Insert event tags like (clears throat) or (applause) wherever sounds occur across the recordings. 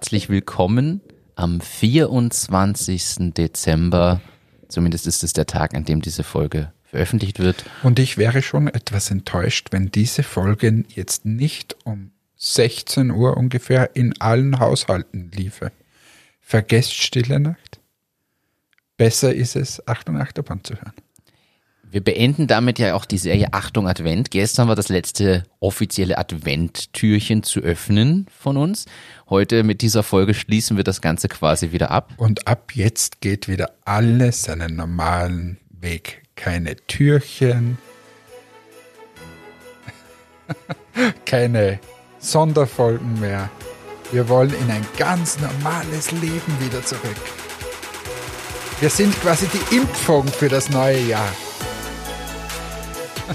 herzlich willkommen am 24. Dezember. Zumindest ist es der Tag, an dem diese Folge veröffentlicht wird. Und ich wäre schon etwas enttäuscht, wenn diese Folgen jetzt nicht um 16 Uhr ungefähr in allen Haushalten liefe. Vergesst Stille Nacht. Besser ist es, Achtung Achterbahn zu hören. Wir beenden damit ja auch die Serie Achtung Advent. Gestern war das letzte offizielle Adventtürchen zu öffnen von uns. Heute mit dieser Folge schließen wir das Ganze quasi wieder ab. Und ab jetzt geht wieder alles seinen normalen Weg. Keine Türchen, (laughs) keine Sonderfolgen mehr. Wir wollen in ein ganz normales Leben wieder zurück. Wir sind quasi die Impfung für das neue Jahr.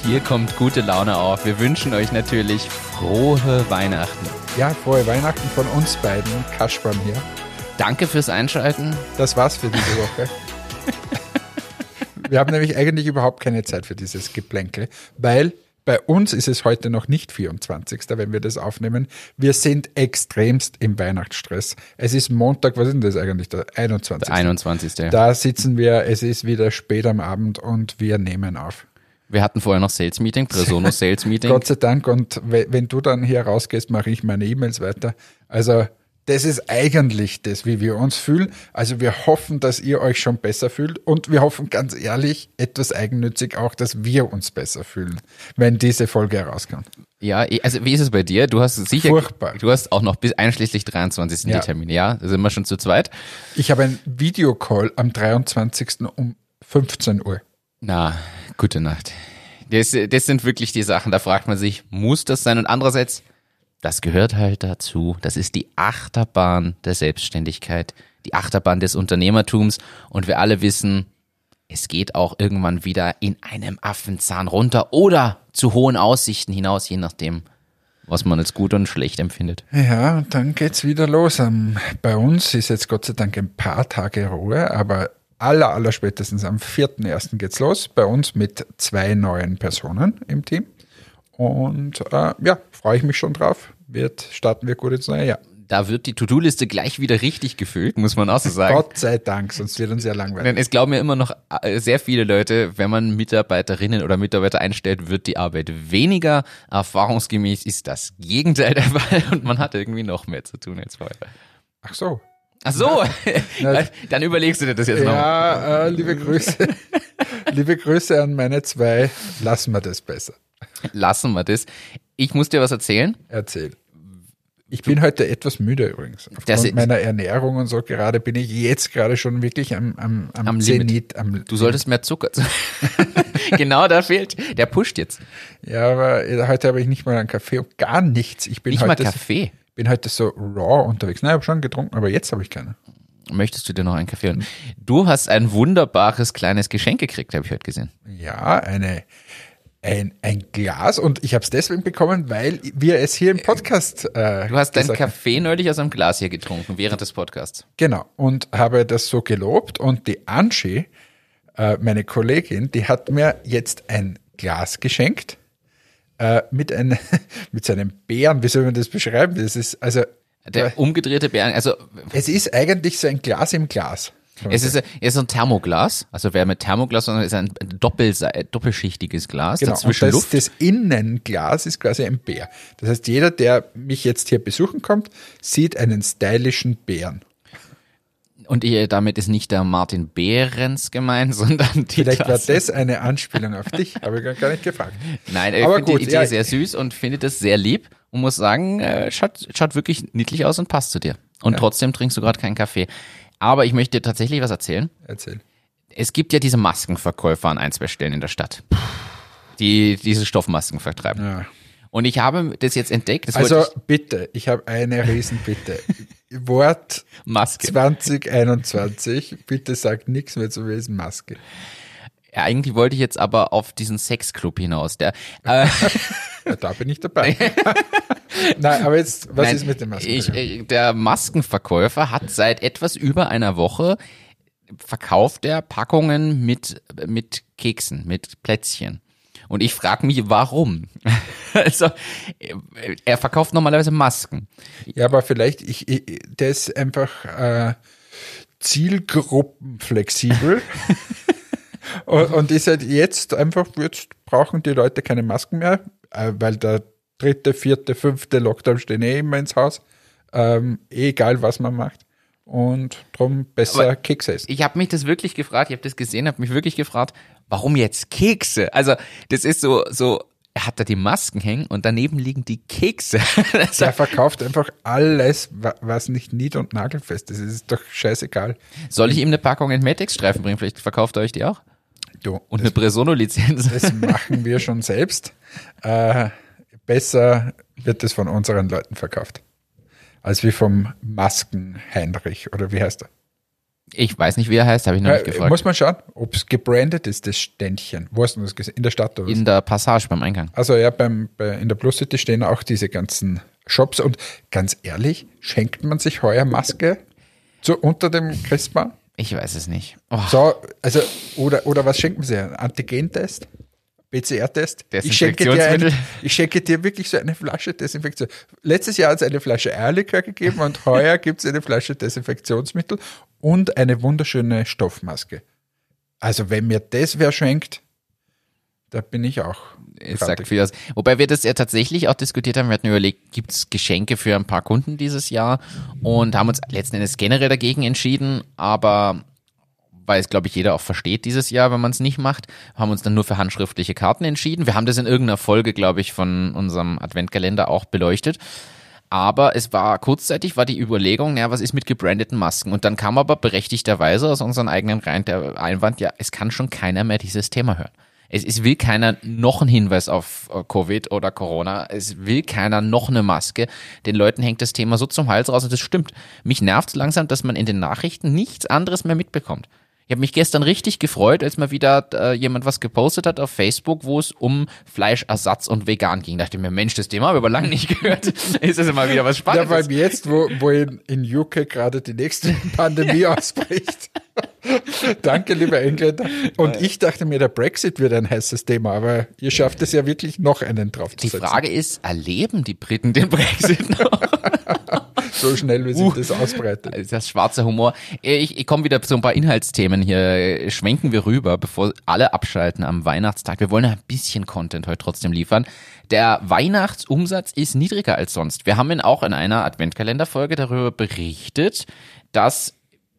Hier kommt gute Laune auf. Wir wünschen euch natürlich frohe Weihnachten. Ja, frohe Weihnachten von uns beiden, Kaspern hier. Danke fürs Einschalten. Das war's für diese Woche. Wir haben nämlich eigentlich überhaupt keine Zeit für dieses Geplänkel, weil bei uns ist es heute noch nicht 24. wenn wir das aufnehmen. Wir sind extremst im Weihnachtsstress. Es ist Montag, was ist denn das eigentlich? Der 21. Der 21. Da sitzen wir, es ist wieder spät am Abend und wir nehmen auf. Wir hatten vorher noch Sales Meeting, Presono (laughs) Sales Meeting. Gott sei Dank. Und we- wenn du dann hier rausgehst, mache ich meine E-Mails weiter. Also das ist eigentlich das, wie wir uns fühlen. Also wir hoffen, dass ihr euch schon besser fühlt. Und wir hoffen ganz ehrlich, etwas eigennützig auch, dass wir uns besser fühlen, wenn diese Folge herauskommt. Ja, also wie ist es bei dir? Du hast sicher, Furchtbar. du hast auch noch bis einschließlich 23. Ja. die Termine, ja? Da sind wir schon zu zweit. Ich habe einen Videocall am 23. um 15 Uhr. Na, gute Nacht. Das, das sind wirklich die Sachen, da fragt man sich, muss das sein? Und andererseits, das gehört halt dazu. Das ist die Achterbahn der Selbstständigkeit, die Achterbahn des Unternehmertums. Und wir alle wissen, es geht auch irgendwann wieder in einem Affenzahn runter oder zu hohen Aussichten hinaus, je nachdem, was man als gut und schlecht empfindet. Ja, dann geht's wieder los. Ähm, bei uns ist jetzt Gott sei Dank ein paar Tage Ruhe, aber aller, aller spätestens am 4.1. geht's los. Bei uns mit zwei neuen Personen im Team. Und äh, ja, freue ich mich schon drauf. Wird, starten wir gut ins neue Jahr. Da wird die To-Do-Liste gleich wieder richtig gefüllt, muss man auch so sagen. Gott sei Dank, sonst wird uns ja langweilig. Denn es glauben ja immer noch äh, sehr viele Leute, wenn man Mitarbeiterinnen oder Mitarbeiter einstellt, wird die Arbeit weniger. Erfahrungsgemäß ist das Gegenteil der (laughs) Fall und man hat irgendwie noch mehr zu tun als vorher. Ach so. Ach so, (laughs) dann überlegst du dir das jetzt noch. Ja, äh, liebe Grüße. (laughs) liebe Grüße an meine zwei. Lassen wir das besser. Lassen wir das. Ich muss dir was erzählen. Erzähl. Ich bin heute etwas müde übrigens. Das Aufgrund ist- meiner Ernährung und so gerade bin ich jetzt gerade schon wirklich am, am, am, Am. Zenit. Am, Du solltest mehr Zucker. zu- (laughs) genau, da fehlt. Der pusht jetzt. Ja, aber heute habe ich nicht mal einen Kaffee und gar nichts. Ich bin Nicht mal heute, Kaffee. Bin heute so raw unterwegs. Nein, ich habe schon getrunken, aber jetzt habe ich keine. Möchtest du dir noch einen Kaffee holen? Du hast ein wunderbares kleines Geschenk gekriegt, habe ich heute gesehen. Ja, eine, ein, ein Glas und ich habe es deswegen bekommen, weil wir es hier im Podcast. Äh, Du hast deinen. Kaffee neulich aus einem Glas hier getrunken, während des Podcasts. Genau. Und habe das so gelobt und die Angie, äh, meine Kollegin, die hat mir jetzt ein Glas geschenkt äh, mit, ein, (laughs) mit seinem Bären. Wie soll man das beschreiben? Das ist also, Der umgedrehte Bären, also es ist eigentlich so ein Glas im Glas. es ist, es ist ein Thermoglas, also wer mit Thermoglas, sondern es ist ein Doppelse doppelschichtiges Glas, Genau, und dazwischen das, Luft. das Innenglas ist quasi ein Bär. Das heißt, jeder, der mich jetzt hier besuchen kommt, sieht einen stylischen Bären. Und ihr, damit ist nicht der Martin Behrens gemeint, (laughs) sondern die Vielleicht war Klasse. das eine Anspielung auf dich, habe ich gar- gar nicht gefragt. (laughs) Nein, ich Aber finde gut, die Idee ja. sehr süß und finde das sehr lieb und muss sagen, äh, schaut, schaut wirklich niedlich aus und passt zu dir. Und trotzdem trinkst du gerade keinen Kaffee. Aber ich möchte dir tatsächlich was erzählen. Erzähl. Es gibt ja diese Maskenverkäufer an ein, zwei Stellen in der Stadt, die diese Stoffmasken vertreiben. Ja. Und ich habe das jetzt entdeckt. Das Also bitte, ich habe eine Riesenbitte. Wort Maske. 2021, bitte sag nichts mehr zu Wesen Maske. Ja, eigentlich wollte ich jetzt aber auf diesen Sexclub hinaus. Der, äh, (laughs) Ja, da bin ich dabei. (laughs) Nein, aber jetzt, was Nein, ist mit dem Masken? Ich, äh, der Maskenverkäufer hat seit etwas über einer Woche verkauft er Packungen mit, mit Keksen, mit Plätzchen. Und ich frage mich, warum? (laughs) Also, er verkauft normalerweise Masken. Ja, aber vielleicht, ich, ich, der ist einfach äh, zielgruppenflexibel (laughs) und, und ist halt jetzt einfach, jetzt brauchen die Leute keine Masken mehr, äh, weil der dritte, vierte, fünfte Lockdown stehen eh immer ins Haus. Ähm, egal, was man macht. Und drum besser Aber Kekse essen. Ich habe mich das wirklich gefragt, ich habe das gesehen, habe mich wirklich gefragt, warum jetzt Kekse? Also, das ist so, so, er hat da die Masken hängen und daneben liegen die Kekse. Das (laughs) Der verkauft einfach alles, wa- was nicht nied- und nagelfest ist. Es ist doch scheißegal. Soll ich ihm eine Packung Entmatics-Streifen bringen? Vielleicht verkauft er euch die auch? Du, Und eine Presono-Lizenz. Das machen wir schon selbst. Äh, besser wird es von unseren Leuten verkauft. Als wie vom Masken Heinrich oder wie heißt er? Ich weiß nicht, wie er heißt, habe ich noch nicht Äh, gefragt. muss man schauen, ob es gebrandet ist, das Ständchen. Wo hast du das gesehen? In der Stadt oder was? In der Passage beim Eingang. Also ja, beim, bei, in der Plus City stehen auch diese ganzen Shops. Und ganz ehrlich, schenkt man sich heuer Maske zu, unter dem Christbaum? Ich weiß es nicht. Oh, So, also, oder, oder was schenkt man sich? Antigentest? PCR-Test? Ich schenke, dir ein, Desinfektionsmittel? ich schenke dir wirklich so eine Flasche Desinfektion. Letztes Jahr hat es eine Flasche Eierlikör gegeben und heuer gibt es eine Flasche Desinfektionsmittel und eine wunderschöne Stoffmaske. Also, wenn mir das wer schenkt, da bin ich auch. es sagt viel aus. Wobei wir das ja tatsächlich auch diskutiert haben. Wir hatten überlegt, gibt es Geschenke für ein paar Kunden dieses Jahr und haben uns letzten Endes generell dagegen entschieden, aber weil es, glaube ich, jeder auch versteht dieses Jahr, wenn man es nicht macht, haben uns dann nur für handschriftliche Karten entschieden. Wir haben das in irgendeiner Folge, glaube ich, von unserem Adventkalender auch beleuchtet. Aber es war kurzzeitig war die Überlegung, naja, was ist mit gebrandeten Masken? Und dann kam aber berechtigterweise aus unseren eigenen Reihen der Einwand, ja, es kann schon keiner mehr dieses Thema hören. Es, es will keiner noch einen Hinweis auf äh, Covid oder Corona. Es will keiner noch eine Maske. Den Leuten hängt das Thema so zum Hals raus und das stimmt. Mich nervt langsam, dass man in den Nachrichten nichts anderes mehr mitbekommt. Ich habe mich gestern richtig gefreut, als mal wieder äh, jemand was gepostet hat auf Facebook, wo es um Fleischersatz und vegan ging. Da dachte ich mir, Mensch, das Thema habe ich aber lange nicht (laughs) gehört. Ist das mal wieder was Ja, Spannendes? weil jetzt, wo, wo in, in UK gerade die nächste (laughs) Pandemie ausbricht. (laughs) Danke, lieber Engländer. Und ich dachte mir, der Brexit wird ein heißes Thema, aber ihr schafft es ja wirklich noch einen Die draufzusetzen. Frage ist, erleben die Briten den Brexit noch? So schnell, wie sich das ausbreitet. Das schwarze Humor. Ich, ich komme wieder zu ein paar Inhaltsthemen hier. Schwenken wir rüber, bevor alle abschalten am Weihnachtstag. Wir wollen ein bisschen Content heute trotzdem liefern. Der Weihnachtsumsatz ist niedriger als sonst. Wir haben ihn auch in einer Adventkalenderfolge darüber berichtet, dass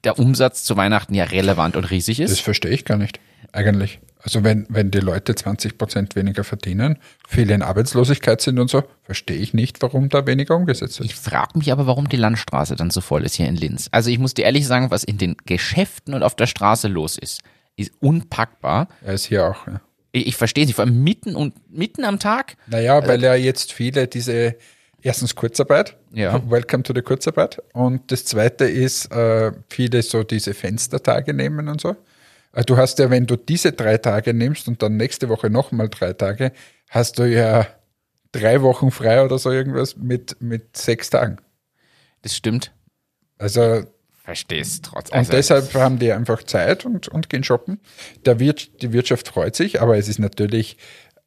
der Umsatz zu Weihnachten ja relevant und riesig ist. Das verstehe ich gar nicht, eigentlich. Also wenn, wenn die Leute 20 Prozent weniger verdienen, viele in Arbeitslosigkeit sind und so, verstehe ich nicht, warum da weniger umgesetzt wird. Ich frage mich aber, warum die Landstraße dann so voll ist hier in Linz. Also ich muss dir ehrlich sagen, was in den Geschäften und auf der Straße los ist, ist unpackbar. Er ist hier auch. Ja. Ich, ich verstehe sie, vor allem mitten und mitten am Tag. Naja, weil ja jetzt viele diese, erstens Kurzarbeit, Ja. (laughs) Welcome to the Kurzarbeit. Und das zweite ist, äh, viele so diese Fenstertage nehmen und so. Äh, Du hast ja, wenn du diese drei Tage nimmst und dann nächste Woche nochmal drei Tage, hast du ja drei Wochen frei oder so irgendwas mit, mit sechs Tagen. Das stimmt. Also Verstehst trotz. Und deshalb haben die einfach Zeit und, und gehen shoppen. Der Wir die Wirtschaft freut sich, aber es ist natürlich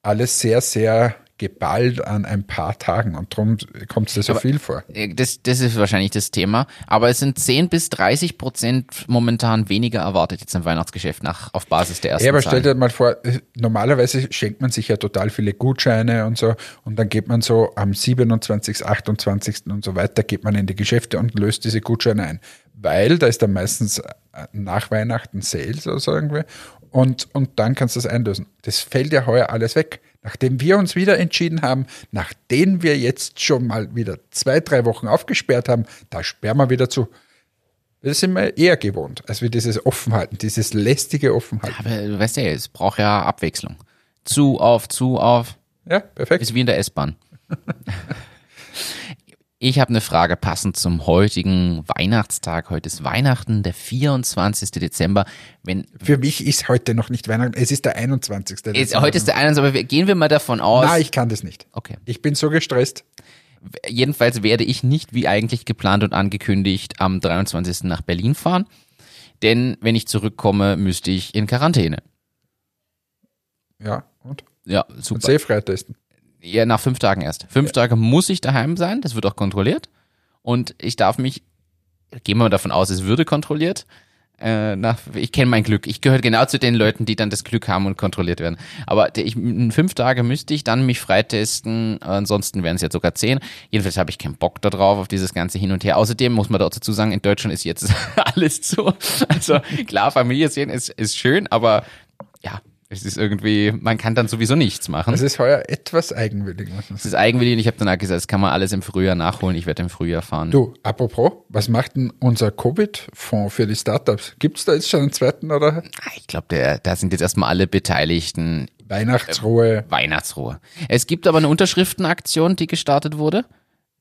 alles sehr, sehr geballt an ein paar Tagen und darum kommt es dir so Aber- viel vor. äh, das, das ist wahrscheinlich das Thema. Aber es sind 10 bis 30 Prozent momentan weniger erwartet jetzt im Weihnachtsgeschäft nach, auf Basis der ersten Ja, aber stell dir mal vor, äh, normalerweise schenkt man sich ja total viele Gutscheine und so und dann geht man so am 27., 28. und so weiter, geht man in die Geschäfte und löst diese Gutscheine ein. Weil da ist dann meistens äh, nach Weihnachten Sales oder so irgendwie und, und dann kannst du das einlösen. Das fällt ja heuer alles weg. Nachdem wir uns wieder entschieden haben, nachdem wir jetzt schon mal wieder zwei, drei Wochen aufgesperrt haben, da sperren wir wieder zu. Das sind wir eher gewohnt, als wir dieses Offenhalten, dieses lästige Offenhalten. Aber du weißt ja, es braucht ja Abwechslung. Zu, auf, zu, auf. Ja, perfekt. Ist wie in der S-Bahn. (laughs) Ich habe eine Frage passend zum heutigen Weihnachtstag. Heute ist Weihnachten, der 24. Dezember. Wenn Für mich ist heute noch nicht Weihnachten, es ist der 21. ist, Dezember. heute ist der 21. aber gehen wir mal davon aus. Nein, ich kann das nicht. okay. Ich bin so gestresst. Jedenfalls werde ich nicht wie eigentlich geplant und angekündigt am 23. nach Berlin fahren. Denn wenn ich zurückkomme, müsste ich in Quarantäne. Ja, und? Ja, Und super. C-frei testen. Ja, nach fünf Tagen erst. Fünf Tage muss ich daheim sein, das wird auch kontrolliert. Und ich darf mich, gehen wir mal davon aus, es würde kontrolliert. Äh, nach, ich kenne mein Glück. Ich gehöre genau zu den Leuten, die dann das Glück haben und kontrolliert werden. Aber ich, in fünf Tage müsste ich dann mich freitesten. Ansonsten wären es jetzt sogar zehn. Jedenfalls habe ich keinen Bock da drauf, auf dieses ganze Hin und Her. Außerdem muss man dazu sagen, in Deutschland ist jetzt (laughs) alles zu. Also klar, Familie sehen ist, ist schön, aber ja, es ist irgendwie, man kann dann sowieso nichts machen. Es ist heuer etwas eigenwillig. Es ist eigenwillig und ich habe dann auch gesagt, das kann man alles im Frühjahr nachholen. Ich werde im Frühjahr fahren. Du, apropos, was macht denn unser Covid-Fonds für die Startups? Gibt es da jetzt schon einen zweiten oder Ah, Ich glaube, da sind jetzt erstmal alle Beteiligten Weihnachtsruhe? Weihnachtsruhe. Es gibt aber eine Unterschriftenaktion, die gestartet wurde.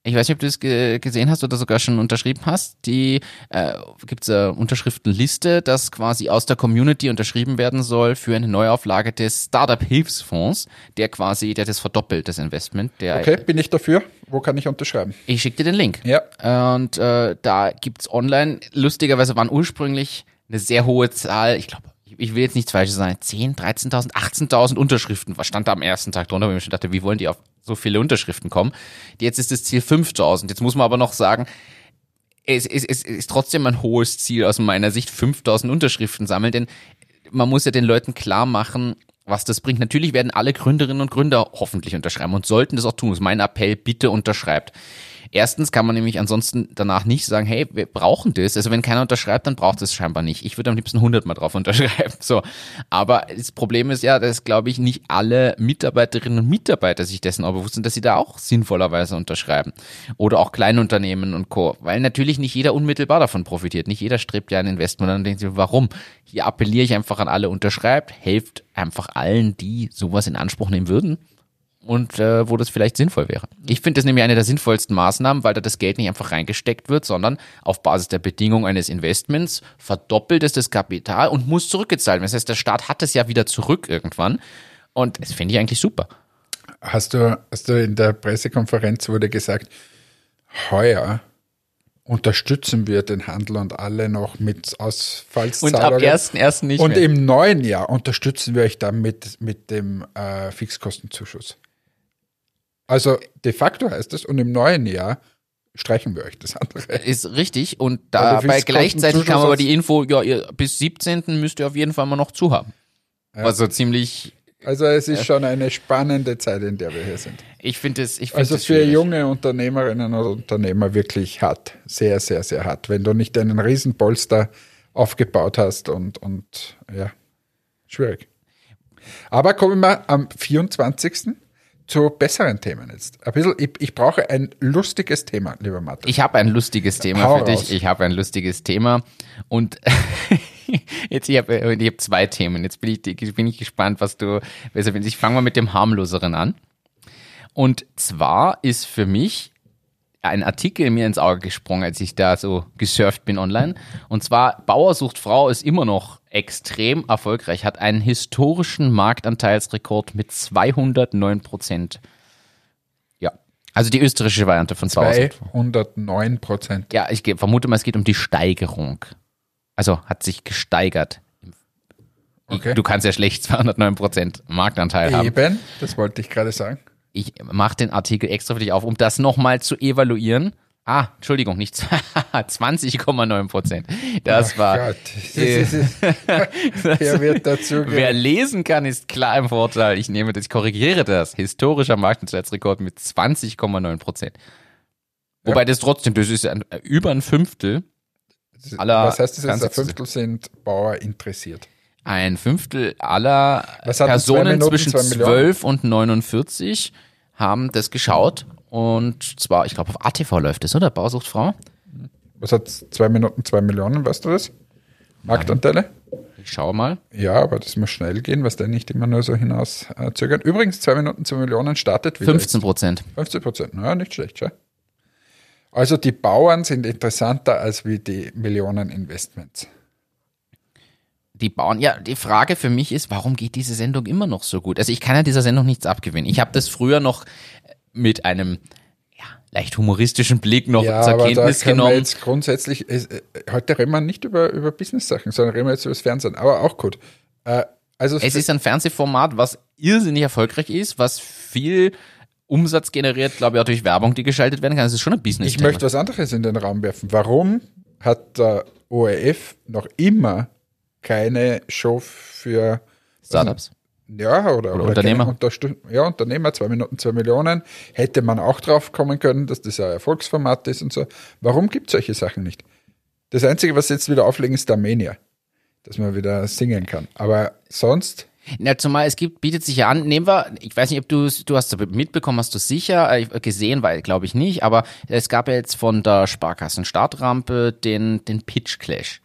Ich weiß nicht, ob du das ge gesehen hast oder sogar schon unterschrieben hast. Die äh, gibt es eine Unterschriftenliste, dass quasi aus der Community unterschrieben werden soll für eine Neuauflage des Startup-Hilfsfonds, der quasi, der das verdoppelt, das Investment. Der, Okay, bin ich dafür? Wo kann ich unterschreiben? Ich schicke dir den Link. Ja. Und äh, da gibt's online, lustigerweise waren ursprünglich eine sehr hohe Zahl, ich glaube, ich, will jetzt nichts Falsches sagen, 10, 13.000, 18.000 Unterschriften, was stand da am ersten Tag drunter, wo ich mir schon dachte, wie wollen die auf so viele Unterschriften kommen? Jetzt ist das Ziel 5.000. Jetzt muss man aber noch sagen, es, es, es ist trotzdem ein hohes Ziel aus meiner Sicht, 5000 Unterschriften sammeln, denn man muss ja den Leuten klar machen, was das bringt. Natürlich werden alle Gründerinnen und Gründer hoffentlich unterschreiben und sollten das auch tun. Das ist mein Appell, bitte unterschreibt. Erstens kann man nämlich ansonsten danach nicht sagen, hey, wir brauchen das. Also wenn keiner unterschreibt, dann braucht es scheinbar nicht. Ich würde am liebsten 100 mal drauf (laughs) unterschreiben. So. Aber das Problem ist ja, dass, glaube ich, nicht alle Mitarbeiterinnen und Mitarbeiter sich dessen auch bewusst sind, dass sie da auch sinnvollerweise unterschreiben. Oder auch Kleinunternehmen und Co. Weil natürlich nicht jeder unmittelbar davon profitiert. Nicht jeder strebt ja ein Investment und dann denkt sich, warum? Hier appelliere ich einfach an alle, unterschreibt, helft einfach allen, die sowas in Anspruch nehmen würden und äh, wo das vielleicht sinnvoll wäre. Ich finde das nämlich eine der sinnvollsten Maßnahmen, weil da das Geld nicht einfach reingesteckt wird, sondern auf Basis der Bedingung eines Investments verdoppelt es das Kapital und muss zurückgezahlt werden. Das heißt, der Staat hat es ja wieder zurück irgendwann und das finde ich eigentlich super. Hast du, hast du in der Pressekonferenz wurde gesagt, heuer unterstützen wir den Handel und alle noch mit Und Ausfallszahlungen. ab 1.1. nicht Und mehr. im neuen Jahr unterstützen wir euch dann mit, mit dem äh, Fixkostenzuschuss. Also de facto heißt es, und im neuen Jahr streichen wir euch das andere. ist richtig und dabei gleichzeitig kam aber die Info, ja, ihr, bis 17. müsst ihr auf jeden Fall mal noch zu haben. Also ziemlich, Also es ist schon eine spannende Zeit, in der wir hier sind. ich finde es, ich finde Also es für schwierig. junge Unternehmerinnen und Unternehmer wirklich hart. Sehr, sehr, sehr hart. Wenn du nicht einen Riesenpolster aufgebaut hast und, und ja, schwierig. Aber kommen wir am 24. zu besseren Themen jetzt. Ein bisschen, ich, ich brauche ein lustiges Thema, lieber Martin. Ich habe ein lustiges Thema Hau für raus. dich. Ich habe ein lustiges Thema und (laughs) jetzt ich habe ich hab zwei Themen. Jetzt bin ich bin ich gespannt, was du besser findest. Ich fange mal mit dem harmloseren an. Und zwar ist für mich ein Artikel mir ins Auge gesprungen, als ich da so gesurft bin online. Und zwar Bauer sucht Frau ist immer noch extrem erfolgreich, hat einen historischen Marktanteilsrekord mit 209 Prozent. Ja, also die österreichische Variante von Bauer sucht Frau. 209 Prozent. Ja, ich vermute mal, es geht um die Steigerung. Also hat sich gesteigert. Okay. Du kannst ja schlecht 209 Prozent Marktanteil haben. Eben, das wollte ich gerade sagen. Ich mache den Artikel extra für dich auf, um das nochmal zu evaluieren. Ah, Entschuldigung, nicht (laughs) 20,9 Prozent. Das Ach war. Gott, das ist, (laughs) er wird dazu (laughs) Wer lesen kann, ist klar im Vorteil. Ich nehme das, ich korrigiere das. Historischer Marktanteilsrekord mit 20,9 Prozent. Wobei das trotzdem, das ist ein, über ein Fünftel. aller Was heißt das jetzt? Ein Fünftel sind Bauer interessiert. Ein Fünftel aller Personen Minuten, zwischen zwei Millionen? 12 und 49 haben das geschaut. Und zwar, ich glaube, auf ATV läuft es, oder? Bausucht Frau? Was hat zwei Minuten, zwei Millionen, weißt du das? Marktanteile? Ich schaue mal. Ja, aber das muss schnell gehen, was der nicht immer nur so hinaus äh, zögern. Übrigens, zwei Minuten, zwei Millionen startet wieder. 15 Prozent. jetzt. 15 Prozent, naja, nicht schlecht, schau. Also die Bauern sind interessanter als wie die Millionen Investments. Die Bauern, ja, die Frage für mich ist, warum geht diese Sendung immer noch so gut? Also ich kann ja dieser Sendung nichts abgewinnen. Ich habe das früher noch mit einem ja, leicht humoristischen Blick noch Ja, zur aber da Kenntnis können wir genommen. jetzt grundsätzlich, äh, heute reden wir nicht über, über Business-Sachen, sondern reden wir jetzt über das Fernsehen, aber auch gut. Äh, also Es ist ein Fernsehformat, was irrsinnig erfolgreich ist, was viel Umsatz generiert, glaube ich, auch durch Werbung, die geschaltet werden kann. Es ist schon ein business Ich möchte was anderes in den Raum werfen. Warum hat der ORF noch immer keine Show für Startups. Ja, oder, oder, Unternehmer. keine Unterstu- ja, Unternehmer, zwei Minuten, zwei Millionen. Hätte man auch drauf kommen können, dass das ein Erfolgsformat ist und so. Warum gibt es solche Sachen nicht? Das Einzige, was jetzt wieder auflegen, ist Armenia. Dass man wieder singen kann. Aber sonst, Na, zumal es gibt, bietet sich ja an, nehmen wir, ich weiß nicht, ob du du hast es mitbekommen, hast du sicher äh, gesehen, weil glaube ich nicht, aber es gab ja jetzt von der Sparkassen Startrampe den, den Pitch Clash.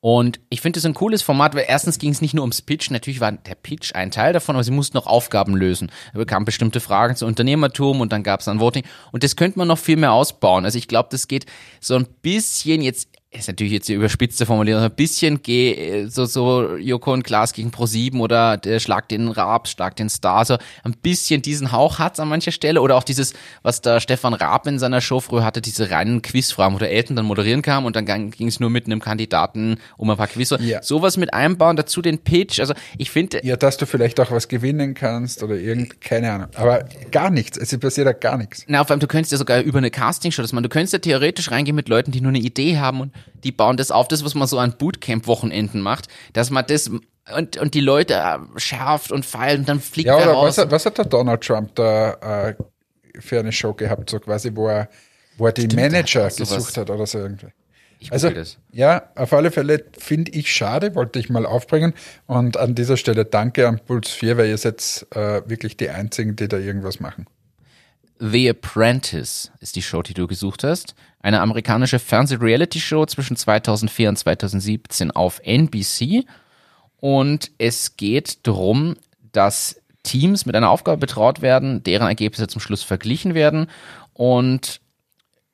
Und ich finde das ein cooles Format, weil erstens ging es nicht nur ums Pitch, natürlich war der Pitch ein Teil davon, aber sie mussten auch Aufgaben lösen. Da bekamen bestimmte Fragen zu Unternehmertum und dann gab es dann Voting. Und das könnte man noch viel mehr ausbauen. Also ich glaube, das geht so ein bisschen jetzt, ist natürlich jetzt die überspitzte Formulierung, ein bisschen geh, so, so Joko und Klaas gegen Pro7 oder der Schlag den Raab, Schlag den Star, so ein bisschen diesen Hauch hat's an mancher Stelle oder auch dieses, was der Stefan Raab in seiner Show früher hatte, diese reinen Quizfragen, wo der Elton dann moderieren kam und dann ging es nur mit einem Kandidaten um ein paar Quiz. Ja. Sowas mit einbauen, dazu den Pitch, also ich finde, ja, dass du vielleicht auch was gewinnen kannst oder irgend, keine Ahnung. Aber gar nichts. Es passiert ja gar nichts. Na, vor allem, du könntest ja sogar über eine Castingshow das machen. Du könntest ja theoretisch reingehen mit Leuten, die nur eine Idee haben und die bauen das auf, das, was man so an Bootcamp-Wochenenden macht, dass man das und, und die Leute äh, schärft und feilt und dann fliegt Ja, er oder raus. was, hat- was hat der Donald Trump da äh, für eine Show gehabt, so quasi, wo er, wo er die Manager der hat gesucht hat oder so irgendwie. ich Also, das. ja, auf alle Fälle finde ich schade, wollte ich mal aufbringen. Und an dieser Stelle danke an Puls 4, weil ihr seid äh, wirklich die Einzigen, die da irgendwas machen. The Apprentice ist die Show, die du gesucht hast. Eine amerikanische Fernseh-Reality-Show zwischen 2004 und 2017 auf NBC. Und es geht darum, dass Teams mit einer Aufgabe betraut werden, deren Ergebnisse zum Schluss verglichen werden. Und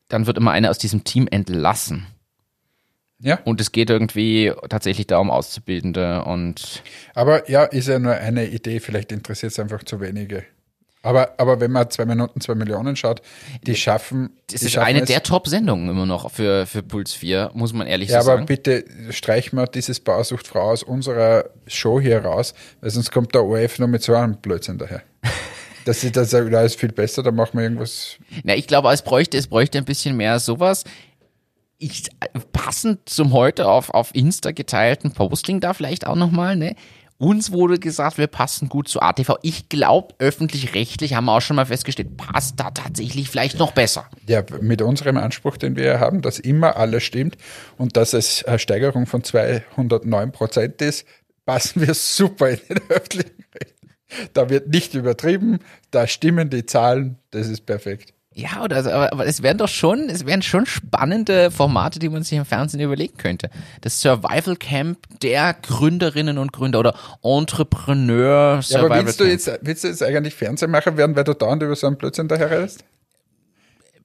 dann wird immer einer aus diesem Team entlassen. Ja, Und es geht irgendwie tatsächlich darum, Auszubildende und aber ja, ist ja nur eine Idee, vielleicht interessiert es einfach zu wenige. Aber, aber wenn man zwei Minuten, zwei Millionen schaut, die schaffen. das die ist schaffen eine es- der Top-Sendungen immer noch für, für Puls 4, muss man ehrlich Ja, so aber sagen. bitte streichen wir dieses Bausuchtfrau aus unserer Show hier raus, weil sonst kommt der ORF noch mit so einem Blödsinn daher. (laughs) Das sagen, da ist viel besser, da machen wir irgendwas. Na, ich glaube, es bräuchte, es bräuchte ein bisschen mehr sowas. Ich, passend zum heute auf, auf Insta geteilten Posting da vielleicht auch nochmal, ne? Uns wurde gesagt, wir passen gut zu ATV. Ich glaube, öffentlich-rechtlich haben wir auch schon mal festgestellt, passt da tatsächlich vielleicht noch besser. Ja, mit unserem Anspruch, den wir haben, dass immer alles stimmt und dass es eine Steigerung von 209 Prozent ist, passen wir super in den (laughs) öffentlichen Recht. Da wird nicht übertrieben, da stimmen die Zahlen, das ist perfekt. Ja, oder, aber, aber es wären doch schon, es wären schon spannende Formate, die man sich im Fernsehen überlegen könnte. Das Survival Camp der Gründerinnen und Gründer oder Entrepreneur Ja, Survival aber willst du, Camp. jetzt, willst du jetzt eigentlich Fernsehmacher werden, weil du dauernd über so einen Blödsinn daher redest?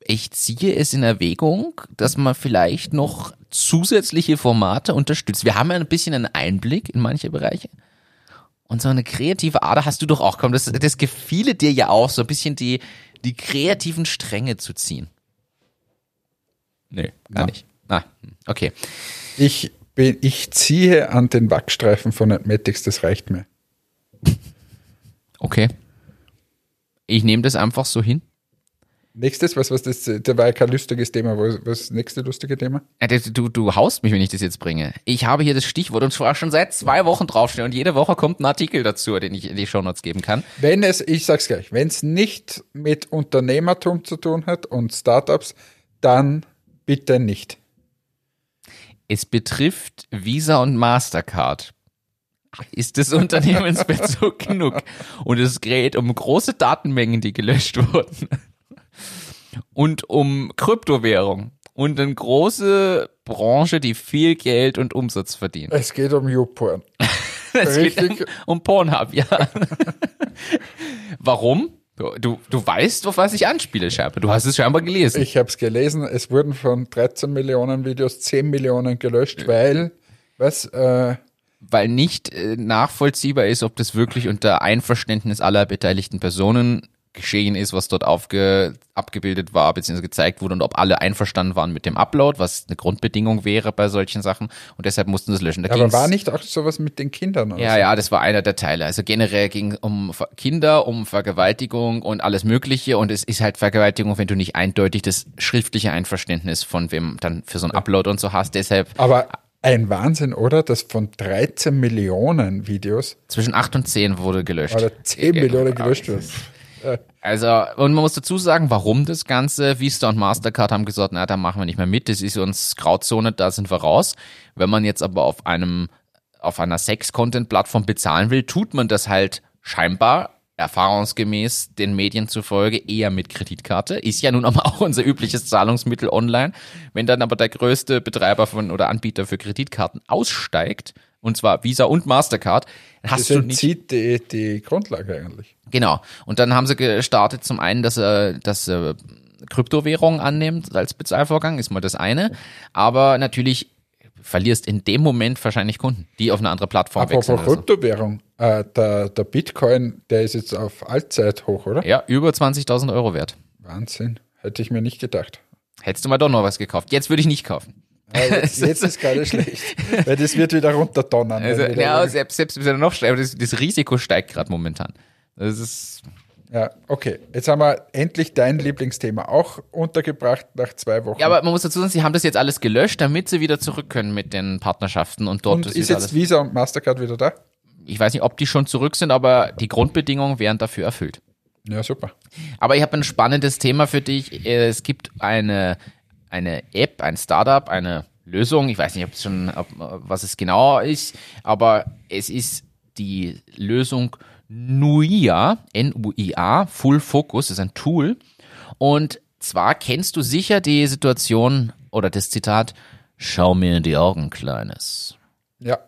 ich ziehe es in Erwägung, dass man vielleicht noch zusätzliche Formate unterstützt. Wir haben ja ein bisschen einen Einblick in manche Bereiche. Und so eine kreative Ader hast du doch auch. Komm, das, das gefiele dir ja auch, so ein bisschen die, die kreativen Stränge zu ziehen. Nee, gar Ja. nicht. Ah, okay. Ich, bin, ich ziehe an den Wachstreifen von Admetics, das reicht mir. Okay. Ich nehme das einfach so hin. Nächstes, was, was das, da war ja kein lustiges Thema. Was, was ist das nächste lustige Thema? Du, du haust mich, wenn ich das jetzt bringe. Ich habe hier das Stichwort und zwar schon seit zwei Wochen draufstehen und jede Woche kommt ein Artikel dazu, den ich in die Shownotes geben kann. Wenn es, ich sag's gleich, wenn es nicht mit Unternehmertum zu tun hat und Startups, dann bitte nicht. Es betrifft Visa und Mastercard. Ist das Unternehmensbezug (laughs) genug? Und es geht um große Datenmengen, die gelöscht wurden. Und um Kryptowährung. Und eine große Branche, die viel Geld und Umsatz verdient. Es geht um YouPorn. (laughs) Es geht Richtig. um Pornhub, ja. (laughs) Warum? Du, du, du weißt, auf was ich anspiele, Scherpe. Du hast es scheinbar gelesen. Ich habe es gelesen, es wurden von 13 Millionen Videos 10 Millionen gelöscht, weil, was, äh, weil nicht äh, nachvollziehbar ist, ob das wirklich unter Einverständnis aller beteiligten Personen geschehen ist, was dort aufge, abgebildet war, beziehungsweise gezeigt wurde und ob alle einverstanden waren mit dem Upload, was eine Grundbedingung wäre bei solchen Sachen und deshalb mussten sie es löschen. Da aber war nicht auch sowas mit den Kindern? Oder ja, so? ja, das war einer der Teile. Also generell ging um Kinder, um Vergewaltigung und alles Mögliche. Und es ist halt Vergewaltigung, wenn du nicht eindeutig das schriftliche Einverständnis von wem dann für so ein Upload und so hast. Deshalb Aber ein Wahnsinn, oder? Dass von 13 Millionen Videos zwischen 8 und 10 wurde gelöscht. oder 10 Millionen gelöscht werden. Also, und man muss dazu sagen, warum das Ganze, Vista und Mastercard haben gesagt, na, da machen wir nicht mehr mit, das ist uns Grauzone, da sind wir raus. Wenn man jetzt aber auf einem, auf einer Sex-Content-Plattform bezahlen will, tut man das halt scheinbar erfahrungsgemäß den Medien zufolge eher mit Kreditkarte. Ist ja nun aber auch unser übliches Zahlungsmittel online. Wenn dann aber der größte Betreiber von oder Anbieter für Kreditkarten aussteigt, und zwar Visa und Mastercard, hast Das du nicht entzieht die, die Grundlage eigentlich. Genau. Und dann haben sie gestartet zum einen, dass er, dass er Kryptowährungen annimmt als Bezahlvorgang, ist mal das eine. Aber natürlich verlierst in dem Moment wahrscheinlich Kunden, die auf eine andere Plattform Apropos wechseln. so. Kryptowährung, äh, der, der Bitcoin, der ist jetzt auf Allzeit hoch, oder? Ja, über 20.000 Euro wert. Wahnsinn. Hätte ich mir nicht gedacht. Hättest du mal doch noch was gekauft. Jetzt würde ich nicht kaufen. Ja, jetzt, (laughs) jetzt ist gerade schlecht. Weil das wird wieder runterdonnern. Also, wieder ja, selbst, selbst wenn er noch aber das, das Risiko steigt gerade momentan. Das ist, ja, okay. Jetzt haben wir endlich dein Lieblingsthema auch untergebracht nach zwei Wochen. ja, aber man muss dazu sagen, sie haben das jetzt alles gelöscht, damit sie wieder zurück können mit den Partnerschaften und dort Und ist ist wieder jetzt. Visa und Mastercard wieder da? Ich weiß nicht, ob die schon zurück sind, aber die Grundbedingungen wären dafür erfüllt. Ja, super. Aber ich habe ein spannendes Thema für dich. Äh, Es gibt eine, eine App, ein Startup, eine Lösung. Ich weiß nicht, ob es schon, ob, was es genau ist, aber es ist die Lösung NUIA, N-U-I-A, Full Focus, ist ein Tool. Und zwar kennst du sicher die Situation oder das Zitat, schau mir in die Augen, Kleines. Ja.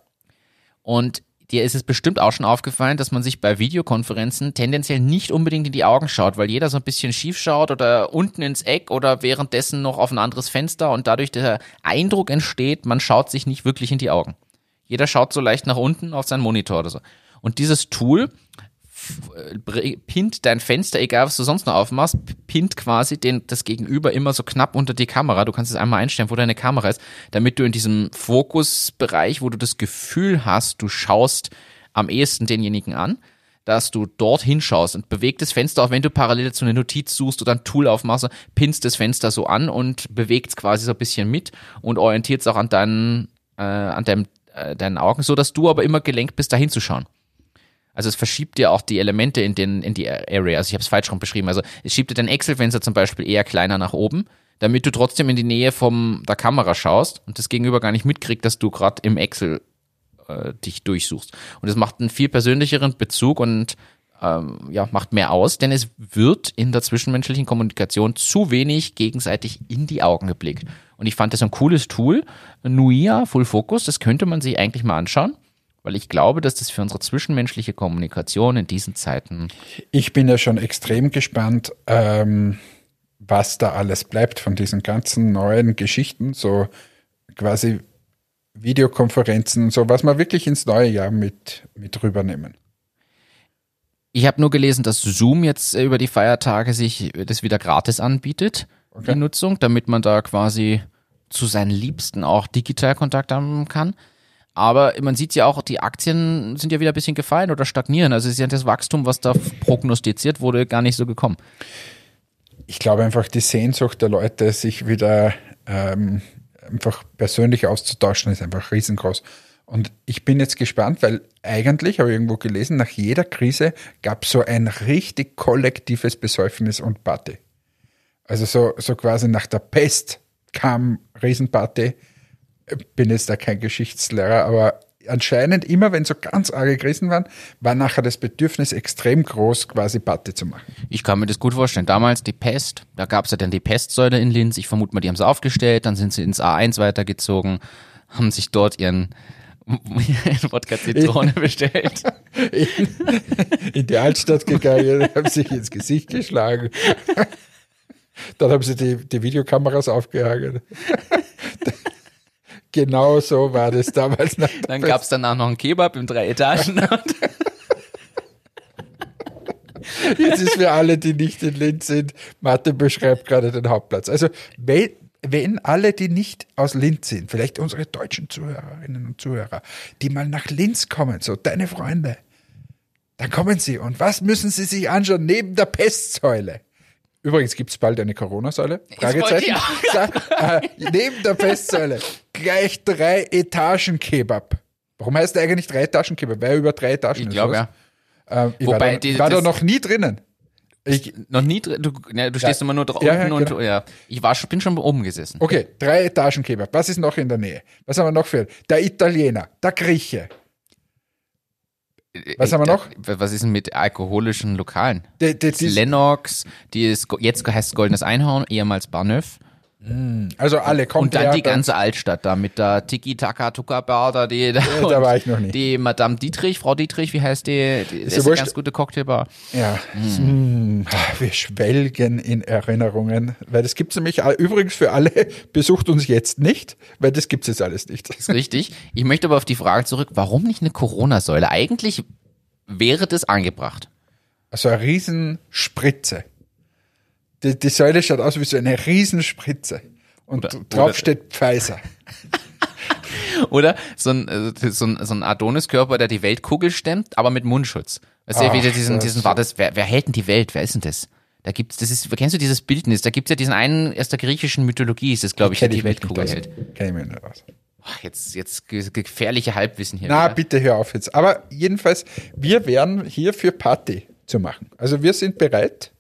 Und dir ist es bestimmt auch schon aufgefallen, dass man sich bei Videokonferenzen tendenziell nicht unbedingt in die Augen schaut, weil jeder so ein bisschen schief schaut oder unten ins Eck oder währenddessen noch auf ein anderes Fenster und dadurch der Eindruck entsteht, man schaut sich nicht wirklich in die Augen. Jeder schaut so leicht nach unten auf seinen Monitor oder so. Und dieses Tool pinnt dein Fenster, egal was du sonst noch aufmachst, pinnt quasi den, das Gegenüber immer so knapp unter die Kamera. Du kannst es einmal einstellen, wo deine Kamera ist, damit du in diesem Fokusbereich, wo du das Gefühl hast, du schaust am ehesten denjenigen an, dass du dort hinschaust und bewegt das Fenster, auch wenn du parallel dazu eine Notiz suchst oder ein Tool aufmachst, pinnst das Fenster so an und bewegt es quasi so ein bisschen mit und orientiert es auch an deinen, äh, an deinem, äh, deinen Augen, so dass du aber immer gelenkt bist, da hinzuschauen. Also es verschiebt dir auch die Elemente in, den, in die Area. Also ich habe es falsch rum beschrieben. Also es schiebt dir dein Excel-Fenster zum Beispiel eher kleiner nach oben, damit du trotzdem in die Nähe vom der Kamera schaust und das Gegenüber gar nicht mitkriegt, dass du gerade im Excel äh, dich durchsuchst. Und es macht einen viel persönlicheren Bezug und ähm, ja, macht mehr aus, denn es wird in der zwischenmenschlichen Kommunikation zu wenig gegenseitig in die Augen geblickt. Und ich fand das ein cooles Tool, Nuia Full Focus, das könnte man sich eigentlich mal anschauen, weil ich glaube, dass das für unsere zwischenmenschliche Kommunikation in diesen Zeiten Ich bin ja schon extrem gespannt, ähm, was da alles bleibt von diesen ganzen neuen Geschichten, so quasi Videokonferenzen und so, was wir wirklich ins neue Jahr mit, mit rübernehmen. Ich habe nur gelesen, dass Zoom jetzt äh, über die Feiertage sich das wieder gratis anbietet, Okay. die Nutzung, damit man da quasi zu seinen Liebsten auch digital Kontakt haben kann. Aber man sieht ja auch, die Aktien sind ja wieder ein bisschen gefallen oder stagnieren. Also ist ja das Wachstum, was da prognostiziert wurde, gar nicht so gekommen. Ich glaube einfach, die Sehnsucht der Leute, sich wieder ähm, einfach persönlich auszutauschen, ist einfach riesengroß. Und ich bin jetzt gespannt, weil eigentlich, habe ich irgendwo gelesen, nach jeder Krise gab es so ein richtig kollektives Besäufnis und Party. Also so, so quasi nach der Pest kam Riesenparty. Bin jetzt da kein Geschichtslehrer, aber anscheinend immer, wenn so ganz arge Krisen waren, war nachher das Bedürfnis extrem groß, quasi Party zu machen. Ich kann mir das gut vorstellen. Damals die Pest, da gab es ja dann die Pestsäule in Linz. Ich vermute mal, die haben sie aufgestellt, dann sind sie ins A1 weitergezogen, haben sich dort ihren (laughs) Wodka Zitrone (laughs) bestellt. in, (laughs) in die Altstadt gegangen, haben sich ins Gesicht geschlagen. Dann haben sie die, die Videokameras aufgehangen. Genau so war das damals. (laughs) Dann gab es danach noch einen Kebab im drei Etagen. (laughs) Jetzt ist für alle, die nicht in Linz sind, Martin beschreibt gerade den Hauptplatz. Also wenn, wenn alle, die nicht aus Linz sind, vielleicht unsere deutschen Zuhörerinnen und Zuhörer, die mal nach Linz kommen, so deine Freunde, dann kommen sie. Und was müssen sie sich anschauen neben der Pestsäule? Übrigens gibt es bald eine Corona-Säule. Fragezeichen. (laughs) Äh, neben der Pestsäule gleich drei Etagen Kebab. Warum heißt der eigentlich drei Etagen Kebab? Wer über drei Etagen Ich ist, glaube ja. Ähm, ich Wobei war, da, die- war da noch nie drinnen. Ich, Noch nie drin, du, ja, du stehst Ja. immer nur dra- Ja, ja, und genau. ja. Ich war bin schon oben gesessen. okay, drei Etagen Kebab. Was ist noch in der Nähe? Was haben wir noch für? Der Italiener, der Grieche. Was haben wir noch? Äh, Was ist denn mit alkoholischen Lokalen? Die, Lennox, die ist, jetzt heißt es Goldenes Einhorn, ehemals Barneuf. Also alle kommt Und dann die ganze Altstadt da mit der Tiki Taka Tuka Bar, da die, da, da war ich noch nie. Die Madame Dietrich, Frau Dietrich, wie heißt die? die das ist eine ganz gute Cocktailbar. Ja, Hm, wir schwelgen in Erinnerungen, weil das gibt's nämlich übrigens für alle, (laughs) besucht uns jetzt nicht, weil das gibt's jetzt alles nicht. Ist richtig. Ich möchte aber auf die Frage zurück, warum nicht eine Corona-Säule? Eigentlich wäre das angebracht. Also eine Riesenspritze. Die, die Säule schaut aus wie so eine Riesenspritze. Und Oder- drauf oder- steht Pfizer. (laughs) Oder so ein, äh, so ein, so ein Adoniskörper, der die Weltkugel stemmt, aber mit Mundschutz. Weißt du, wieder diesen, diesen, war das, wer, wer hält denn die Welt? Wer ist denn das? Da gibt's, das ist, kennst du dieses Bildnis? Da gibt's ja diesen einen aus der griechischen Mythologie, ist das, glaube ich, der die Weltkugel hält. Kenn ich mich nicht aus. Ach, jetzt, jetzt ge- gefährliche Halbwissen hier. Na, wieder. bitte hör auf jetzt. Aber jedenfalls, wir wären hier für Party zu machen. Also wir sind bereit.